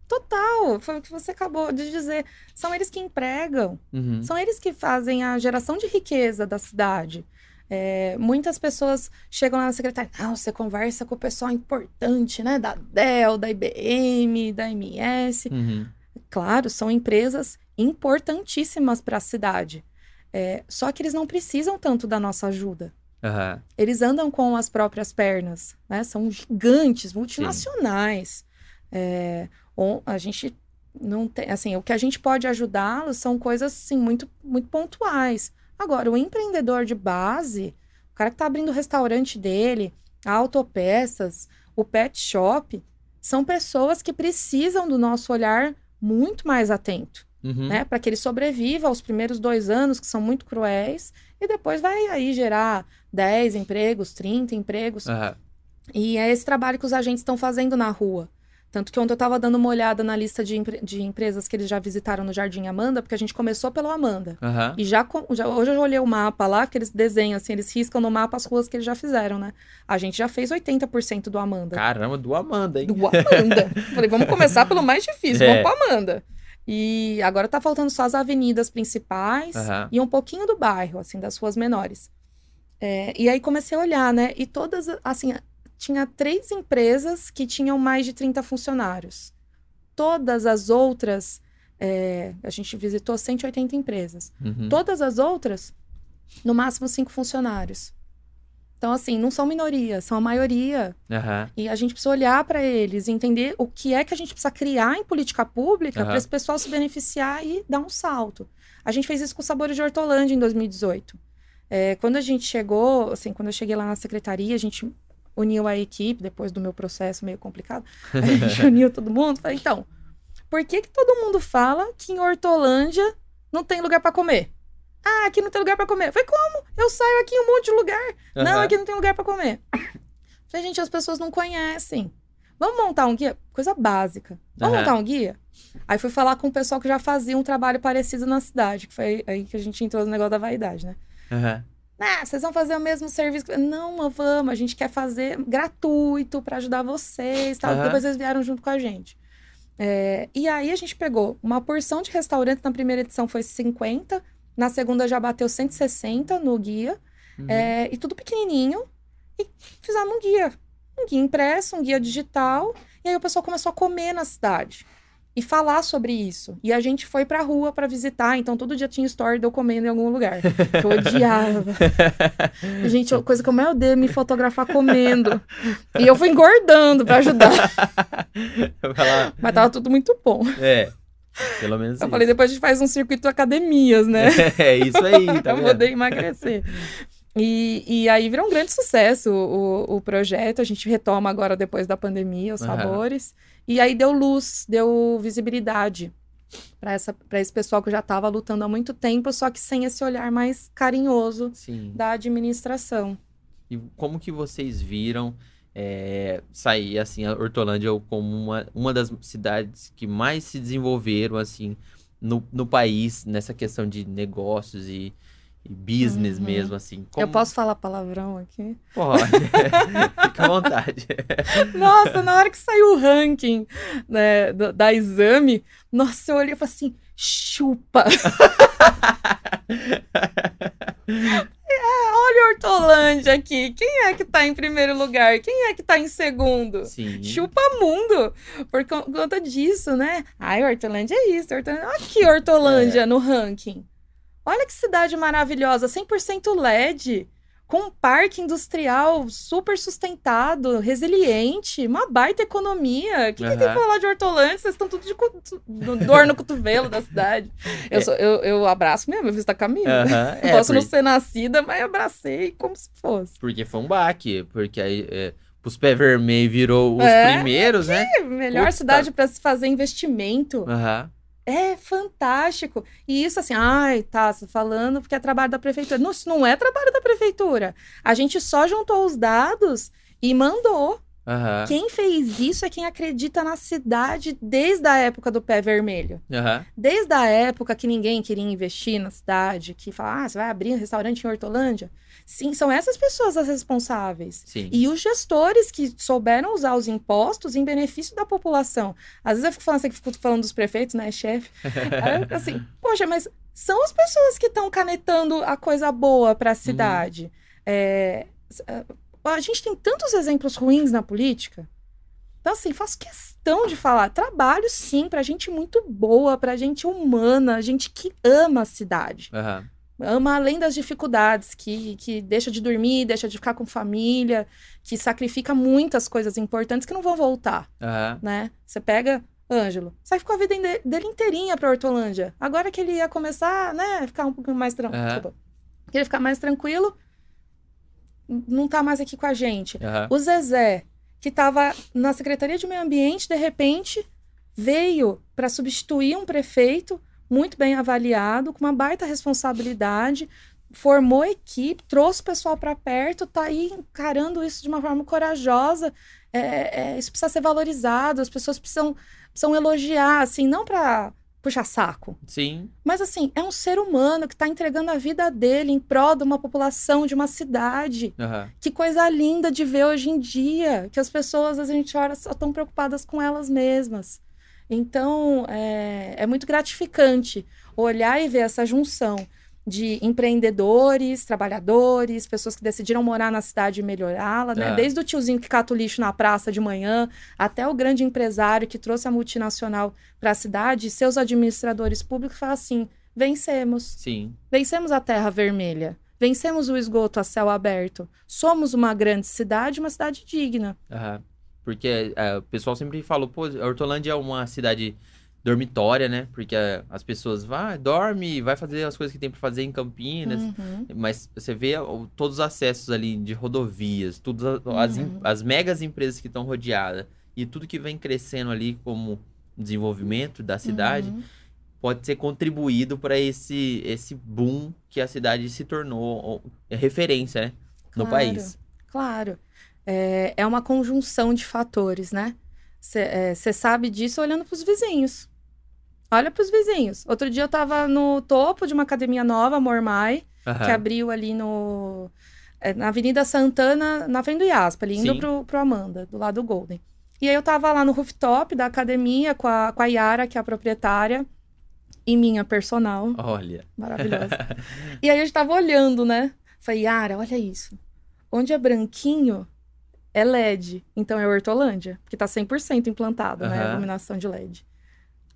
Speaker 2: Total, foi o que você acabou de dizer. São eles que empregam, uhum. são eles que fazem a geração de riqueza da cidade. É, muitas pessoas chegam lá na secretaria, não, você conversa com o pessoal importante, né? Da Dell, da IBM, da MS. Uhum. Claro, são empresas importantíssimas para a cidade. É, só que eles não precisam tanto da nossa ajuda. Uhum. Eles andam com as próprias pernas, né? São gigantes, multinacionais. É, a gente não tem, assim, o que a gente pode ajudá-los são coisas assim muito, muito pontuais. Agora, o empreendedor de base, o cara que está abrindo o restaurante dele, a autopeças, o pet shop, são pessoas que precisam do nosso olhar muito mais atento, uhum. né? Para que ele sobreviva aos primeiros dois anos, que são muito cruéis, e depois vai aí gerar 10 empregos, 30 empregos. Uhum. E é esse trabalho que os agentes estão fazendo na rua. Tanto que ontem eu estava dando uma olhada na lista de, de, empresas que eles já visitaram no Jardim Amanda, porque a gente começou pelo Amanda.
Speaker 1: Uhum.
Speaker 2: E já, já, hoje eu olhei o mapa lá, que eles desenham, assim, eles riscam no mapa as ruas que eles já fizeram, né? A gente já fez 80% do Amanda.
Speaker 1: Caramba, do Amanda, hein?
Speaker 2: Do Amanda. Falei, vamos começar pelo mais difícil, é. vamos pro Amanda. E agora tá faltando só as avenidas principais uhum. e um pouquinho do bairro, assim, das ruas menores. É, e aí comecei a olhar, né? E todas, assim, tinha três empresas que tinham mais de 30 funcionários. Todas as outras, é, a gente visitou 180 empresas.
Speaker 1: Uhum.
Speaker 2: Todas as outras, no máximo cinco funcionários. Então, assim, não são minoria, são a maioria.
Speaker 1: Uhum.
Speaker 2: E a gente precisa olhar para eles, entender o que é que a gente precisa criar em política pública uhum. para esse pessoal se beneficiar e dar um salto. A gente fez isso com o Sabores de Hortolândia em 2018. É, quando a gente chegou, assim, quando eu cheguei lá na secretaria, a gente uniu a equipe, depois do meu processo meio complicado, a gente uniu todo mundo. Falei, então, por que, que todo mundo fala que em Hortolândia não tem lugar para comer? Ah, aqui não tem lugar para comer. Falei, como? Eu saio aqui em um monte de lugar. Uhum. Não, aqui não tem lugar para comer. Falei, gente, as pessoas não conhecem. Vamos montar um guia? Coisa básica. Vamos uhum. montar um guia? Aí fui falar com o pessoal que já fazia um trabalho parecido na cidade, que foi aí que a gente entrou no negócio da vaidade, né?
Speaker 1: Uhum.
Speaker 2: Ah, vocês vão fazer o mesmo serviço. Não, vamos, a gente quer fazer gratuito para ajudar vocês. Tal. Uhum. Depois eles vieram junto com a gente. É, e aí a gente pegou uma porção de restaurante, na primeira edição foi 50, na segunda já bateu 160 no guia, uhum. é, e tudo pequenininho, e fizemos um guia. Um guia impresso, um guia digital, e aí o pessoal começou a comer na cidade e falar sobre isso. E a gente foi pra rua para visitar, então todo dia tinha story de eu comendo em algum lugar. Que eu odiava. gente, a coisa que eu mais odeio é me fotografar comendo. E eu fui engordando para ajudar. Mas tava tudo muito bom.
Speaker 1: É. Pelo menos.
Speaker 2: Eu
Speaker 1: isso.
Speaker 2: falei, depois a gente faz um circuito academias, né?
Speaker 1: É, isso aí. Tá
Speaker 2: eu poder emagrecer. E, e aí virou um grande sucesso o, o projeto. A gente retoma agora depois da pandemia os uhum. sabores. E aí deu luz, deu visibilidade para esse pessoal que já estava lutando há muito tempo, só que sem esse olhar mais carinhoso
Speaker 1: Sim.
Speaker 2: da administração.
Speaker 1: E como que vocês viram é, sair assim a Hortolândia como uma, uma das cidades que mais se desenvolveram assim no, no país nessa questão de negócios e business uhum. mesmo, assim.
Speaker 2: Como... Eu posso falar palavrão aqui?
Speaker 1: Pode, fica à vontade.
Speaker 2: Nossa, na hora que saiu o ranking né, da, da exame, nossa, eu olhei e falei assim, chupa. é, olha Hortolândia aqui. Quem é que tá em primeiro lugar? Quem é que tá em segundo?
Speaker 1: Sim.
Speaker 2: Chupa mundo. Por conta disso, né? Ai, Hortolândia é isso. Hortolândia... Aqui, Hortolândia é. no ranking. Olha que cidade maravilhosa, 100% LED, com um parque industrial super sustentado, resiliente, uma baita economia. O que, uhum. que tem que falar de Hortolândia? Vocês estão tudo de do, dor no cotovelo da cidade. Eu, é. sou, eu, eu abraço mesmo, eu fiz da caminho.
Speaker 1: Uhum.
Speaker 2: É, Posso porque... não ser nascida, mas abracei como se fosse.
Speaker 1: Porque foi um baque, porque aí... É os pé vermelho virou os é, primeiros, né?
Speaker 2: Melhor Puta. cidade para se fazer investimento.
Speaker 1: Uhum.
Speaker 2: É fantástico. E isso assim, ai, tá, falando porque é trabalho da prefeitura. Não, isso não é trabalho da prefeitura. A gente só juntou os dados e mandou.
Speaker 1: Uhum.
Speaker 2: Quem fez isso é quem acredita na cidade desde a época do pé vermelho.
Speaker 1: Uhum.
Speaker 2: Desde a época que ninguém queria investir na cidade, que fala, ah, você vai abrir um restaurante em Hortolândia. Sim, são essas pessoas as responsáveis.
Speaker 1: Sim.
Speaker 2: E os gestores que souberam usar os impostos em benefício da população. Às vezes eu fico falando assim, fico falando dos prefeitos, né, chefe? assim, poxa, mas são as pessoas que estão canetando a coisa boa para a uhum. cidade. Uhum. É, a gente tem tantos exemplos ruins na política. Então, assim, faço questão de falar. Trabalho, sim, pra gente muito boa, pra gente humana, gente que ama a cidade.
Speaker 1: Uhum.
Speaker 2: Ama além das dificuldades, que, que deixa de dormir, deixa de ficar com família, que sacrifica muitas coisas importantes que não vão voltar,
Speaker 1: uhum.
Speaker 2: né? Você pega Ângelo, sai ficou a vida dele inteirinha pra Hortolândia. Agora que ele ia começar, né, ficar um pouquinho mais tranquilo. Uhum. Queria ficar mais tranquilo, não tá mais aqui com a gente.
Speaker 1: Uhum.
Speaker 2: O Zezé, que estava na Secretaria de Meio Ambiente, de repente veio para substituir um prefeito muito bem avaliado, com uma baita responsabilidade, formou equipe, trouxe o pessoal para perto, tá aí encarando isso de uma forma corajosa. É, é, isso precisa ser valorizado, as pessoas precisam, precisam elogiar, assim, não para puxar saco.
Speaker 1: Sim.
Speaker 2: Mas assim, é um ser humano que está entregando a vida dele em prol de uma população, de uma cidade.
Speaker 1: Uhum.
Speaker 2: Que coisa linda de ver hoje em dia, que as pessoas, a gente olha, só estão preocupadas com elas mesmas. Então, é, é muito gratificante olhar e ver essa junção de empreendedores, trabalhadores, pessoas que decidiram morar na cidade e melhorá-la, né?
Speaker 1: É.
Speaker 2: Desde o tiozinho que cata o lixo na praça de manhã, até o grande empresário que trouxe a multinacional para a cidade, seus administradores públicos falam assim: vencemos,
Speaker 1: Sim.
Speaker 2: vencemos a Terra Vermelha, vencemos o esgoto a céu aberto, somos uma grande cidade, uma cidade digna.
Speaker 1: Aham. Porque é, o pessoal sempre falou, pô, a Hortolândia é uma cidade dormitória, né? Porque é, as pessoas vai, dorme, vai fazer as coisas que tem pra fazer em Campinas.
Speaker 2: Uhum.
Speaker 1: Mas você vê todos os acessos ali de rodovias, todas a- as,
Speaker 2: Uhum.
Speaker 1: as megas empresas que estão rodeadas e tudo que vem crescendo ali como desenvolvimento da cidade
Speaker 2: Uhum.
Speaker 1: pode ser contribuído para esse, esse boom que a cidade se tornou é referência, né? No
Speaker 2: Claro.
Speaker 1: país.
Speaker 2: Claro. É, é uma conjunção de fatores, né? Você sabe disso olhando para os vizinhos. Olha para os vizinhos. Outro dia eu estava no topo de uma academia nova, Mormai, que abriu ali no é, na Avenida Santana, na frente do IASP, ali indo
Speaker 1: Sim.
Speaker 2: pro, pro Amanda, do lado do Golden. E aí eu tava lá no rooftop da academia com a, com a Yara, que é a proprietária, e minha personal,
Speaker 1: Olha.
Speaker 2: maravilhosa. e aí a gente tava olhando, né? Falei, Yara, olha isso. Onde é branquinho, é LED. Então é Hortolândia, porque tá 100% implantado, né? A iluminação de LED.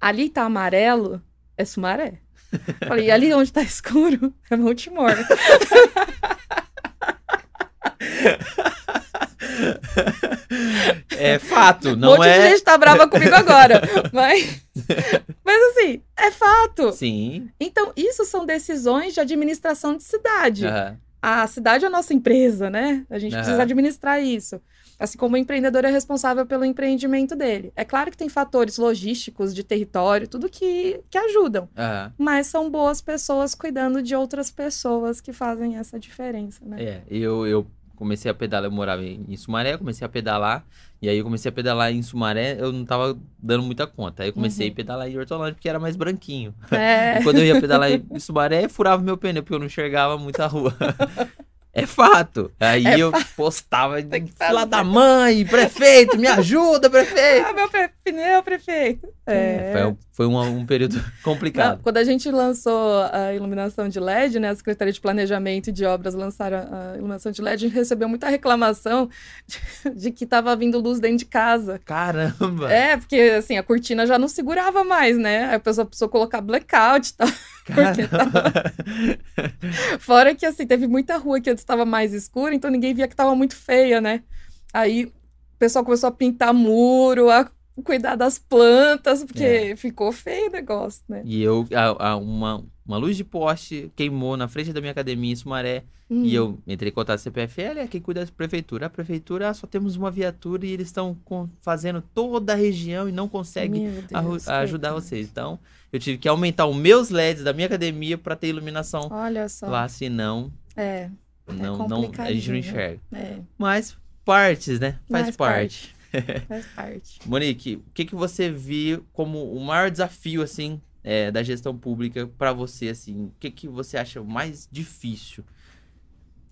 Speaker 2: Ali tá amarelo, é Sumaré. Falei, e ali onde tá escuro, é Montemor.
Speaker 1: É fato,
Speaker 2: um
Speaker 1: não
Speaker 2: monte de
Speaker 1: é.
Speaker 2: gente tá brava comigo agora. Mas, mas assim, é fato.
Speaker 1: Sim.
Speaker 2: Então, isso são decisões de administração de cidade.
Speaker 1: Aham.
Speaker 2: A cidade é a nossa empresa, né? A gente
Speaker 1: Aham.
Speaker 2: precisa administrar isso. Assim como o empreendedor é responsável pelo empreendimento dele. É claro que tem fatores logísticos, de território, tudo que, que ajudam.
Speaker 1: Aham.
Speaker 2: Mas são boas pessoas cuidando de outras pessoas que fazem essa diferença, né?
Speaker 1: É, eu, eu comecei a pedalar, eu morava em Sumaré, comecei a pedalar, e aí eu comecei a pedalar em Sumaré, eu não tava dando muita conta. Aí eu comecei
Speaker 2: Uhum.
Speaker 1: a pedalar em Hortolândia, porque era mais branquinho.
Speaker 2: É.
Speaker 1: E quando eu ia pedalar em Sumaré, furava meu pneu, porque eu não enxergava muita rua. É fato. Aí
Speaker 2: É
Speaker 1: eu postava,
Speaker 2: que
Speaker 1: fila
Speaker 2: fazer.
Speaker 1: da mãe, prefeito, me ajuda, prefeito.
Speaker 2: Ah, meu pre- pneu, prefeito. É.
Speaker 1: Foi, um- foi um, um período
Speaker 2: Não,
Speaker 1: complicado.
Speaker 2: Quando a gente lançou a iluminação de LED, né? A Secretaria de Planejamento e de Obras lançaram a iluminação de LED, a gente recebeu muita reclamação de, de que estava vindo luz dentro de casa.
Speaker 1: Caramba!
Speaker 2: É, porque assim, a cortina já não segurava mais, né? Aí a pessoa precisou colocar blackout e tal. porque
Speaker 1: Caramba.
Speaker 2: Fora que assim, teve muita rua que antes estava mais escura, então ninguém via que estava muito feia, né? Aí o pessoal começou a pintar muro, a cuidar das plantas, porque
Speaker 1: É.
Speaker 2: ficou feio o negócio, né?
Speaker 1: E eu, a- a- uma, uma luz de poste queimou na frente da minha academia em Sumaré.
Speaker 2: Hum.
Speaker 1: E eu entrei em contato com a CPFL, é quem cuida da prefeitura. A prefeitura ah, só temos uma viatura e eles estão fazendo toda a região e não conseguem
Speaker 2: Deus,
Speaker 1: ajudar vocês. Então, eu tive que aumentar os meus LEDs da minha academia para ter iluminação
Speaker 2: Olha só.
Speaker 1: lá, senão
Speaker 2: É,
Speaker 1: não, não, a gente não
Speaker 2: complicadinho.
Speaker 1: enxerga.
Speaker 2: é.
Speaker 1: Mas partes, né? Faz
Speaker 2: Faz
Speaker 1: parte.
Speaker 2: Faz parte.
Speaker 1: Monique, o que, que você viu como o maior desafio, assim, é, da gestão pública para você, assim? O que, que você acha mais difícil?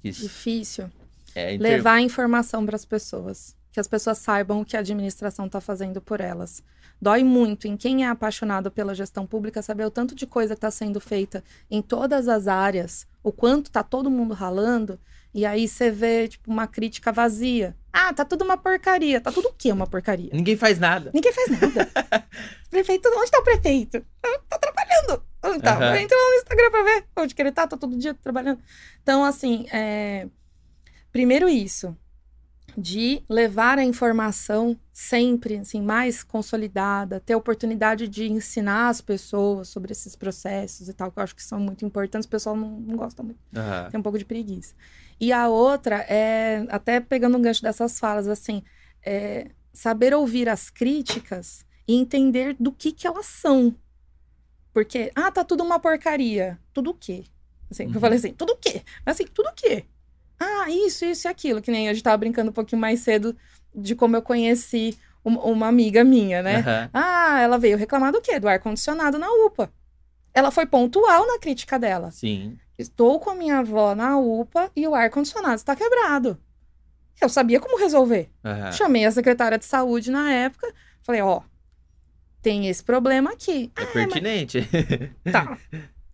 Speaker 1: Isso.
Speaker 2: Difícil.
Speaker 1: É, em ter-
Speaker 2: Levar a informação para as pessoas. Que as pessoas saibam o que a administração está fazendo por elas. Dói muito em quem é apaixonado pela gestão pública saber o tanto de coisa que está sendo feita em todas as áreas, o quanto tá todo mundo ralando, e aí você vê, tipo, uma crítica vazia. Ah, tá tudo uma porcaria. Tá tudo o quê uma porcaria?
Speaker 1: Ninguém faz nada.
Speaker 2: Ninguém faz nada. prefeito, onde tá o prefeito? Ah, Tá trabalhando. Onde tá?
Speaker 1: Aham.
Speaker 2: Entra lá no Instagram pra ver onde que ele tá, tá todo dia trabalhando. Então, assim, é... primeiro isso, de levar a informação sempre, assim, mais consolidada, ter a oportunidade de ensinar as pessoas sobre esses processos e tal, que eu acho que são muito importantes, o pessoal não, não gosta muito
Speaker 1: Aham.
Speaker 2: tem um pouco de preguiça. E a outra é, até pegando um gancho dessas falas, assim, é saber ouvir as críticas e entender do que que elas são. Porque, ah, tá tudo uma porcaria. Tudo o quê? Assim,
Speaker 1: Uhum.
Speaker 2: Eu falei assim, tudo o quê? Mas assim, tudo o quê? Ah, isso, isso e aquilo. Que nem a gente tava brincando um pouquinho mais cedo de como eu conheci um- uma amiga minha, né?
Speaker 1: Aham.
Speaker 2: Ah, ela veio reclamar do quê? Do ar-condicionado na UPA. Ela foi pontual na crítica dela.
Speaker 1: Sim.
Speaker 2: Estou com a minha avó na UPA e o ar-condicionado está quebrado. Eu sabia como resolver.
Speaker 1: Aham.
Speaker 2: Chamei a secretária de saúde na época. Falei, ó, tem esse problema aqui.
Speaker 1: É pertinente.
Speaker 2: Tá.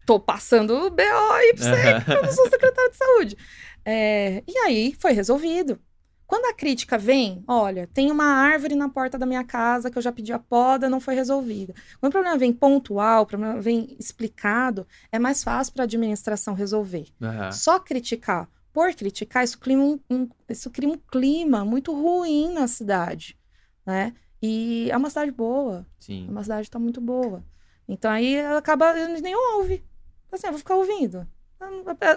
Speaker 2: Tô passando o BO aí pra você, que eu não sou secretária de saúde. É, e aí foi resolvido. Quando a crítica vem, olha, tem uma árvore na porta da minha casa que eu já pedi a poda, não foi resolvida. Quando o problema vem pontual, o problema vem explicado, é mais fácil para a administração resolver.
Speaker 1: Aham.
Speaker 2: Só criticar por criticar, isso cria um, um- isso cria um clima muito ruim na cidade, né? E é uma cidade boa, é
Speaker 1: Sim.
Speaker 2: uma cidade tá muito boa. Então aí ela acaba, nem ouve. Assim, eu vou ficar ouvindo.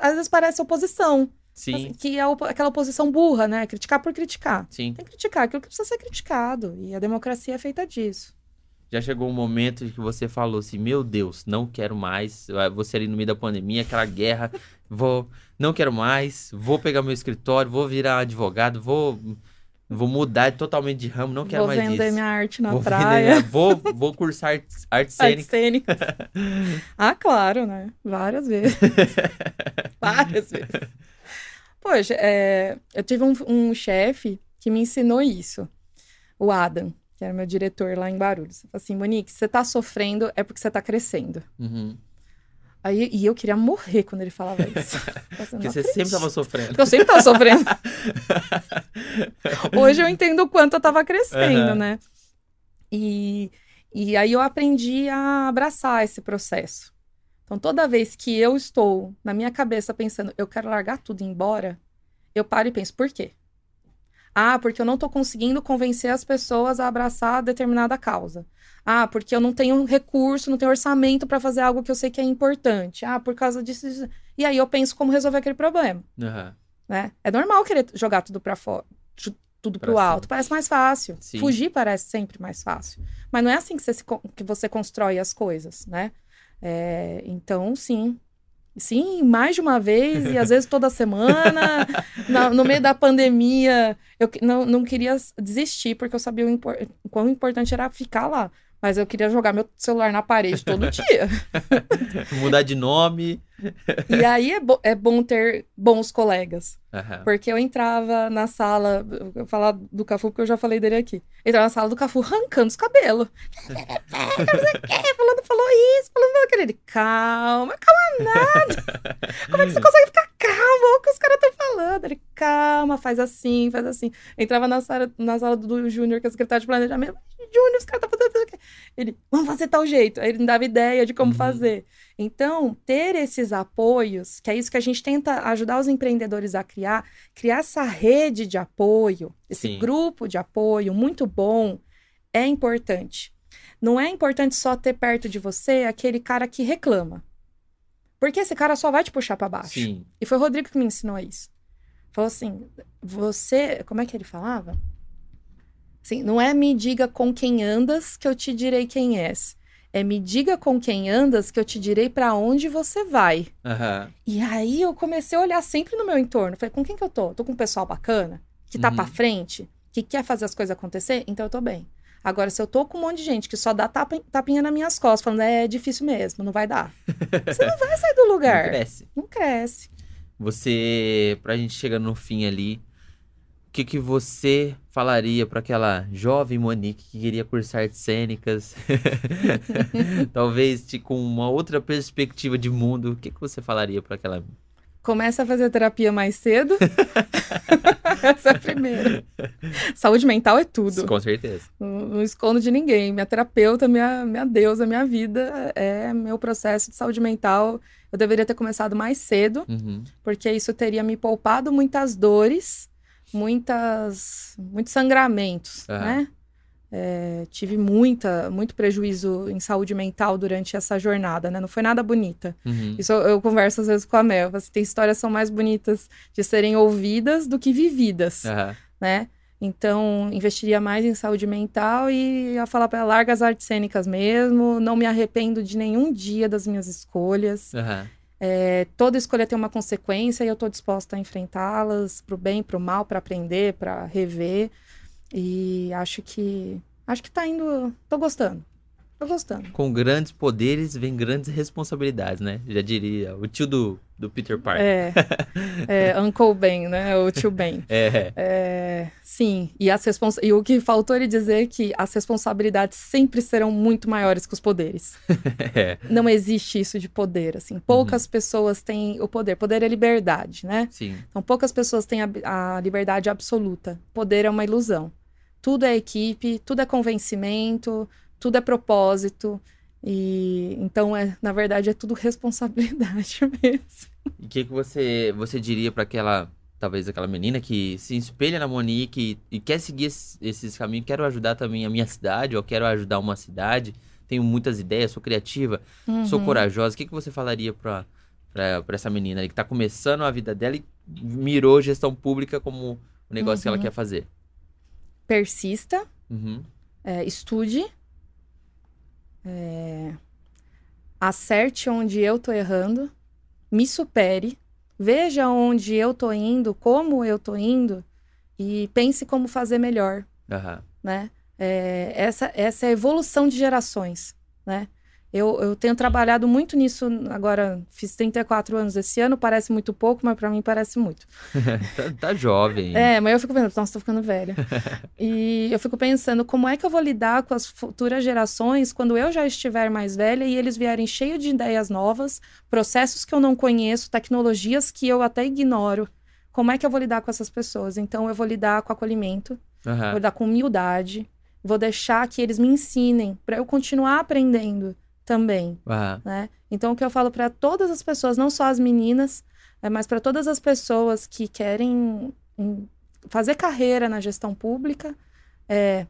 Speaker 2: Às vezes parece oposição,
Speaker 1: Sim.
Speaker 2: assim, que é aquela oposição burra, né? Criticar por criticar.
Speaker 1: Sim.
Speaker 2: Tem que criticar aquilo que precisa ser criticado. E a democracia é feita disso.
Speaker 1: Já chegou um momento que você falou assim: Meu Deus, não quero mais. Você ali no meio da pandemia, aquela guerra. Vou, não quero mais. Vou pegar meu escritório, vou virar advogado, vou, vou mudar totalmente de ramo, não quero
Speaker 2: vou
Speaker 1: mais
Speaker 2: vender
Speaker 1: isso.
Speaker 2: minha arte na
Speaker 1: vou vender
Speaker 2: praia.
Speaker 1: minha- vou, vou cursar arte, arte
Speaker 2: Artes
Speaker 1: cênica.
Speaker 2: cênicas. ah, claro, né? Várias vezes. Várias vezes. Poxa, é, eu tive um, um chefe que me ensinou isso. O Adam, que era meu diretor lá em Guarulhos. Ele falou assim, Monique, você tá sofrendo é porque você tá crescendo.
Speaker 1: Uhum.
Speaker 2: Aí, e eu queria morrer quando ele falava isso.
Speaker 1: Porque
Speaker 2: "Não
Speaker 1: você sempre
Speaker 2: acredito."
Speaker 1: tava sofrendo.
Speaker 2: Porque eu sempre tava sofrendo. Hoje eu entendo o quanto eu tava crescendo,
Speaker 1: Aham.
Speaker 2: né? E, e aí eu aprendi a abraçar esse processo. Então, toda vez que eu estou na minha cabeça pensando, eu quero largar tudo e ir embora, eu paro e penso, por quê? Ah, porque eu não tô conseguindo convencer as pessoas a abraçar determinada causa. Ah, porque eu não tenho recurso, não tenho orçamento para fazer algo que eu sei que é importante. Ah, por causa disso. disso. E aí eu penso como resolver aquele problema
Speaker 1: Aham.
Speaker 2: né? É normal querer jogar tudo pra fora, tudo pro
Speaker 1: cima.
Speaker 2: alto. Parece mais fácil.
Speaker 1: Sim.
Speaker 2: Fugir parece sempre mais fácil. Mas não é assim que você, se que você constrói as coisas, né? É, então, sim. Sim, mais de uma vez, e às vezes toda semana. Na- no meio da pandemia, eu não, não queria desistir, porque eu sabia o, impor- o quão importante era ficar lá. Mas eu queria jogar meu celular na parede todo dia.
Speaker 1: Mudar de nome.
Speaker 2: e aí é, bo- é bom ter bons colegas.
Speaker 1: Aham.
Speaker 2: Porque eu entrava na sala, vou falar do Cafu porque eu já falei dele aqui. Entrava na sala do Cafu arrancando os cabelos. Falando, falou isso, falando aquele. Ele, calma, calma nada. Como é que você consegue ficar calmo? Olha o que os caras estão falando. Ele, calma, faz assim, faz assim. Entrava na sala, na sala do Júnior, que é secretário de planejamento. Júnior, os caras estão fazendo. isso aqui." Ele, vamos fazer tal jeito. Aí ele me dava ideia de como
Speaker 1: Uhum.
Speaker 2: fazer. Então, ter esses apoios, que é isso que a gente tenta ajudar os empreendedores a criar, criar essa rede de apoio, esse
Speaker 1: Sim.
Speaker 2: grupo de apoio muito bom, é importante. Não é importante só ter perto de você aquele cara que reclama. Porque esse cara só vai te puxar para baixo.
Speaker 1: Sim.
Speaker 2: E foi o Rodrigo que me ensinou isso. Falou assim: você. Como é que ele falava? Assim, não é me diga com quem andas que eu te direi quem és. É me diga com quem andas que eu te direi para onde você vai.
Speaker 1: Aham.
Speaker 2: E aí eu comecei a olhar sempre no meu entorno. Falei, com quem que eu tô? Tô com um pessoal bacana, que tá
Speaker 1: Uhum.
Speaker 2: pra frente, que quer fazer as coisas acontecer, então eu tô bem. Agora, se eu tô com um monte de gente que só dá tapa, tapinha nas minhas costas, falando, é difícil mesmo, não vai dar. Você não vai sair do
Speaker 1: Não
Speaker 2: lugar.
Speaker 1: cresce.
Speaker 2: Não cresce.
Speaker 1: Você, pra gente chegar no fim ali, o que que você falaria pra aquela jovem Monique que queria cursar artes cênicas? Talvez te- com uma outra perspectiva de mundo, o que que você falaria pra aquela
Speaker 2: Começa a fazer terapia mais cedo. Essa é a primeira. Saúde mental é tudo.
Speaker 1: Com certeza.
Speaker 2: Não, não escondo de ninguém. Minha terapeuta, minha, minha deusa, minha vida é meu processo de saúde mental. Eu deveria ter começado mais cedo,
Speaker 1: Uhum.
Speaker 2: porque isso teria me poupado muitas dores, muitas, muitos sangramentos,
Speaker 1: Aham.
Speaker 2: né? É, tive muita, muito prejuízo em saúde mental durante essa jornada, né? Não foi nada bonita.
Speaker 1: Uhum.
Speaker 2: Isso eu, eu converso às vezes com a Mel. Assim, tem histórias que são mais bonitas de serem ouvidas do que vividas,
Speaker 1: Aham.
Speaker 2: né? Então, investiria mais em saúde mental e ia falar para ela, larga as artes cênicas mesmo, não me arrependo de nenhum dia das minhas escolhas.
Speaker 1: Aham.
Speaker 2: É, toda escolha tem uma consequência e eu estou disposta a enfrentá-las para o bem, para o mal, para aprender, para rever. E acho que acho que tá indo, tô gostando. Tô gostando.
Speaker 1: Com grandes poderes vem grandes responsabilidades, né? Já diria o tio do, do Peter Parker.
Speaker 2: É, é Uncle Ben, né? O tio Ben.
Speaker 1: É.
Speaker 2: é sim, e, as respons... e o que faltou ele dizer é que as responsabilidades sempre serão muito maiores que os poderes.
Speaker 1: é.
Speaker 2: Não existe isso de poder, assim. Poucas uhum. pessoas têm o poder. Poder é liberdade, né?
Speaker 1: Sim.
Speaker 2: Então, poucas pessoas têm a, a liberdade absoluta. Poder é uma ilusão. Tudo é equipe, tudo é convencimento, tudo é propósito. E então é, na verdade, é tudo responsabilidade mesmo.
Speaker 1: E o que, que você, você diria para aquela, talvez aquela menina que se espelha na Monique e, e quer seguir esses, esses caminhos, quero ajudar também a minha cidade, ou quero ajudar uma cidade, tenho muitas ideias, sou criativa, uhum. sou corajosa. O que, que você falaria para para essa menina ali que está começando a vida dela e mirou gestão pública como o negócio uhum. que ela uhum. quer fazer?
Speaker 2: Persista,
Speaker 1: uhum.
Speaker 2: é, estude, é... Acerte onde eu tô errando, me supere, veja onde eu tô indo, como eu tô indo e pense como fazer melhor,
Speaker 1: uhum.
Speaker 2: né? É, essa, essa é a evolução de gerações, né? Eu, eu tenho trabalhado muito nisso agora, fiz 34 anos esse ano, parece muito pouco, mas para mim parece muito.
Speaker 1: tá, tá, jovem.
Speaker 2: É, mas eu fico pensando, nossa, tô ficando velha. e eu fico pensando, como é que eu vou lidar com as futuras gerações quando eu já estiver mais velha e eles vierem cheios de ideias novas, processos que eu não conheço, tecnologias que eu até ignoro. Como é que eu vou lidar com essas pessoas? Então, eu vou lidar com acolhimento, uhum. vou lidar com humildade, vou deixar que eles me ensinem para eu continuar aprendendo também.
Speaker 1: Uhum.
Speaker 2: Né? Então, o que eu falo para todas as pessoas, não só as meninas, é, mas para todas as pessoas que querem hum, fazer carreira na gestão pública, é,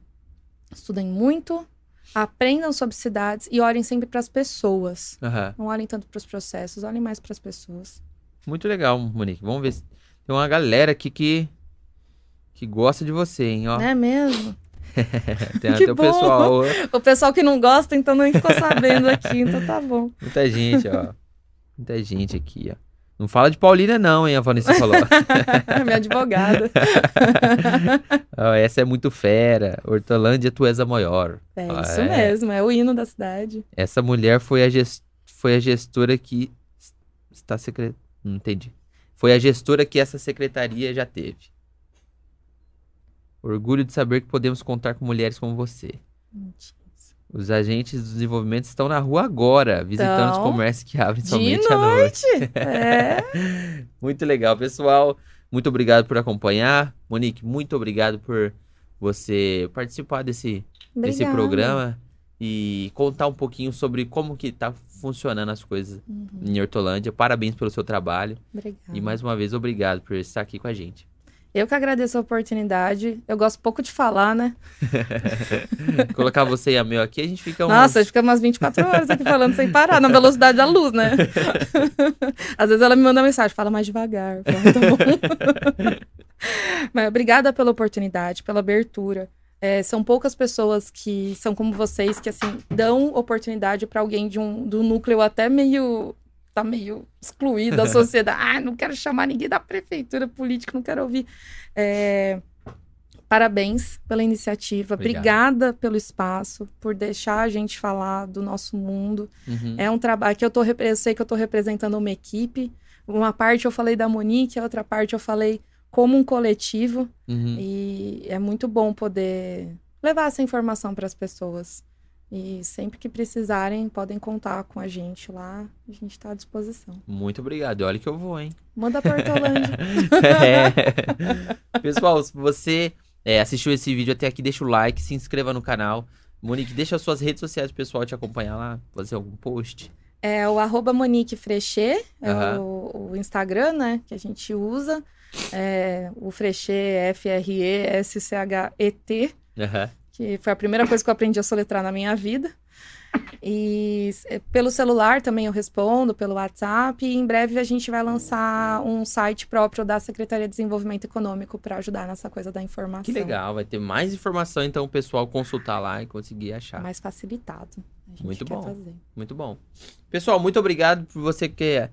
Speaker 2: estudem muito, aprendam sobre cidades e olhem sempre para as pessoas.
Speaker 1: Uhum.
Speaker 2: Não olhem tanto para os processos, olhem mais para as pessoas.
Speaker 1: Muito legal, Monique. Vamos ver se tem uma galera aqui que que gosta de você, hein? Ó.
Speaker 2: É mesmo?
Speaker 1: Tem até o pessoal.
Speaker 2: O pessoal que não gosta, então não ficou sabendo aqui, então tá bom.
Speaker 1: Muita gente, ó. Muita gente aqui, ó. Não fala de Paulina, não, hein? A Vanessa falou.
Speaker 2: Minha advogada.
Speaker 1: oh, essa é muito fera. Hortolândia, tu és a maior.
Speaker 2: É oh, isso é. mesmo, é o hino da cidade.
Speaker 1: Essa mulher foi a, gest... foi a gestora que está secret... Não entendi. Foi a gestora que essa secretaria já teve. Orgulho de saber que podemos contar com mulheres como você. Os agentes do desenvolvimento estão na rua agora, visitando então, os comércios que abrem somente
Speaker 2: noite.
Speaker 1: à noite.
Speaker 2: É.
Speaker 1: muito legal, pessoal. Muito obrigado por acompanhar. Monique, muito obrigado por você participar desse, desse programa e contar um pouquinho sobre como que tá funcionando as coisas uhum. em Hortolândia. Parabéns pelo seu trabalho.
Speaker 2: Obrigada.
Speaker 1: E mais uma vez, obrigado por estar aqui com a gente.
Speaker 2: Eu que agradeço a oportunidade. Eu gosto pouco de falar, né?
Speaker 1: Colocar você e a meu aqui, a gente fica
Speaker 2: uns... Nossa, a gente fica umas 24 horas aqui falando sem parar, na velocidade da luz, né? Às vezes ela me manda mensagem, fala mais devagar. Falo, tá. Mas obrigada pela oportunidade, pela abertura. É, são poucas pessoas que são como vocês, que assim, dão oportunidade para alguém de um do núcleo até meio tá meio excluído da sociedade. ah, não quero chamar ninguém da prefeitura política, não quero ouvir. É, parabéns pela iniciativa. Obrigado. Obrigada pelo espaço, por deixar a gente falar do nosso mundo.
Speaker 1: Uhum.
Speaker 2: É um trabalho que eu tô eu sei que eu tô representando uma equipe. Uma parte eu falei da Monique, a outra parte eu falei como um coletivo.
Speaker 1: Uhum.
Speaker 2: E é muito bom poder levar essa informação para as pessoas. E sempre que precisarem, podem contar com a gente lá. A gente está à disposição.
Speaker 1: Muito obrigado. Olha que eu vou, hein?
Speaker 2: Manda para Hortolândia.
Speaker 1: é. Pessoal, se você é, assistiu esse vídeo até aqui, deixa o like, se inscreva no canal. Monique, deixa as suas redes sociais pro pessoal te acompanhar lá, fazer algum post.
Speaker 2: É o arroba Monique Frechê, é uhum. o, o, Instagram, né, que a gente usa. É, o Frechê F-R-E-S-C-H-E-T.
Speaker 1: Uhum
Speaker 2: que foi a primeira coisa que eu aprendi a soletrar na minha vida. E é, pelo celular também eu respondo, pelo WhatsApp. E em breve a gente vai lançar um site próprio da Secretaria de Desenvolvimento Econômico para ajudar nessa coisa da informação.
Speaker 1: Que legal, vai ter mais informação então o pessoal consultar lá e conseguir achar.
Speaker 2: Mais facilitado.
Speaker 1: muito bom. Fazer. Muito bom. Pessoal, muito obrigado por você que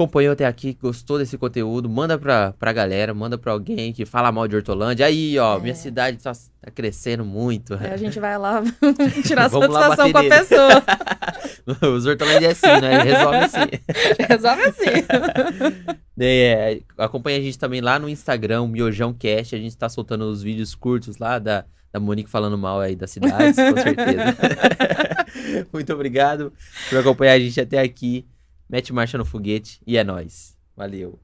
Speaker 1: acompanhou até aqui, gostou desse conteúdo, manda pra, pra galera, manda pra alguém que fala mal de Hortolândia. Aí, ó,
Speaker 2: É.
Speaker 1: minha cidade tá, tá crescendo muito.
Speaker 2: Aí a gente vai lá tirar
Speaker 1: Vamos lá
Speaker 2: satisfação
Speaker 1: bater
Speaker 2: com a
Speaker 1: nele.
Speaker 2: pessoa.
Speaker 1: Os Hortolândia é assim, né? Resolve assim.
Speaker 2: Resolve assim.
Speaker 1: É, acompanha a gente também lá no Instagram, Miojão Cast. A gente tá soltando os vídeos curtos lá da, da Monique falando mal aí das cidades, com certeza. Muito obrigado por acompanhar a gente até aqui. Mete marcha no foguete e é nóis. Valeu.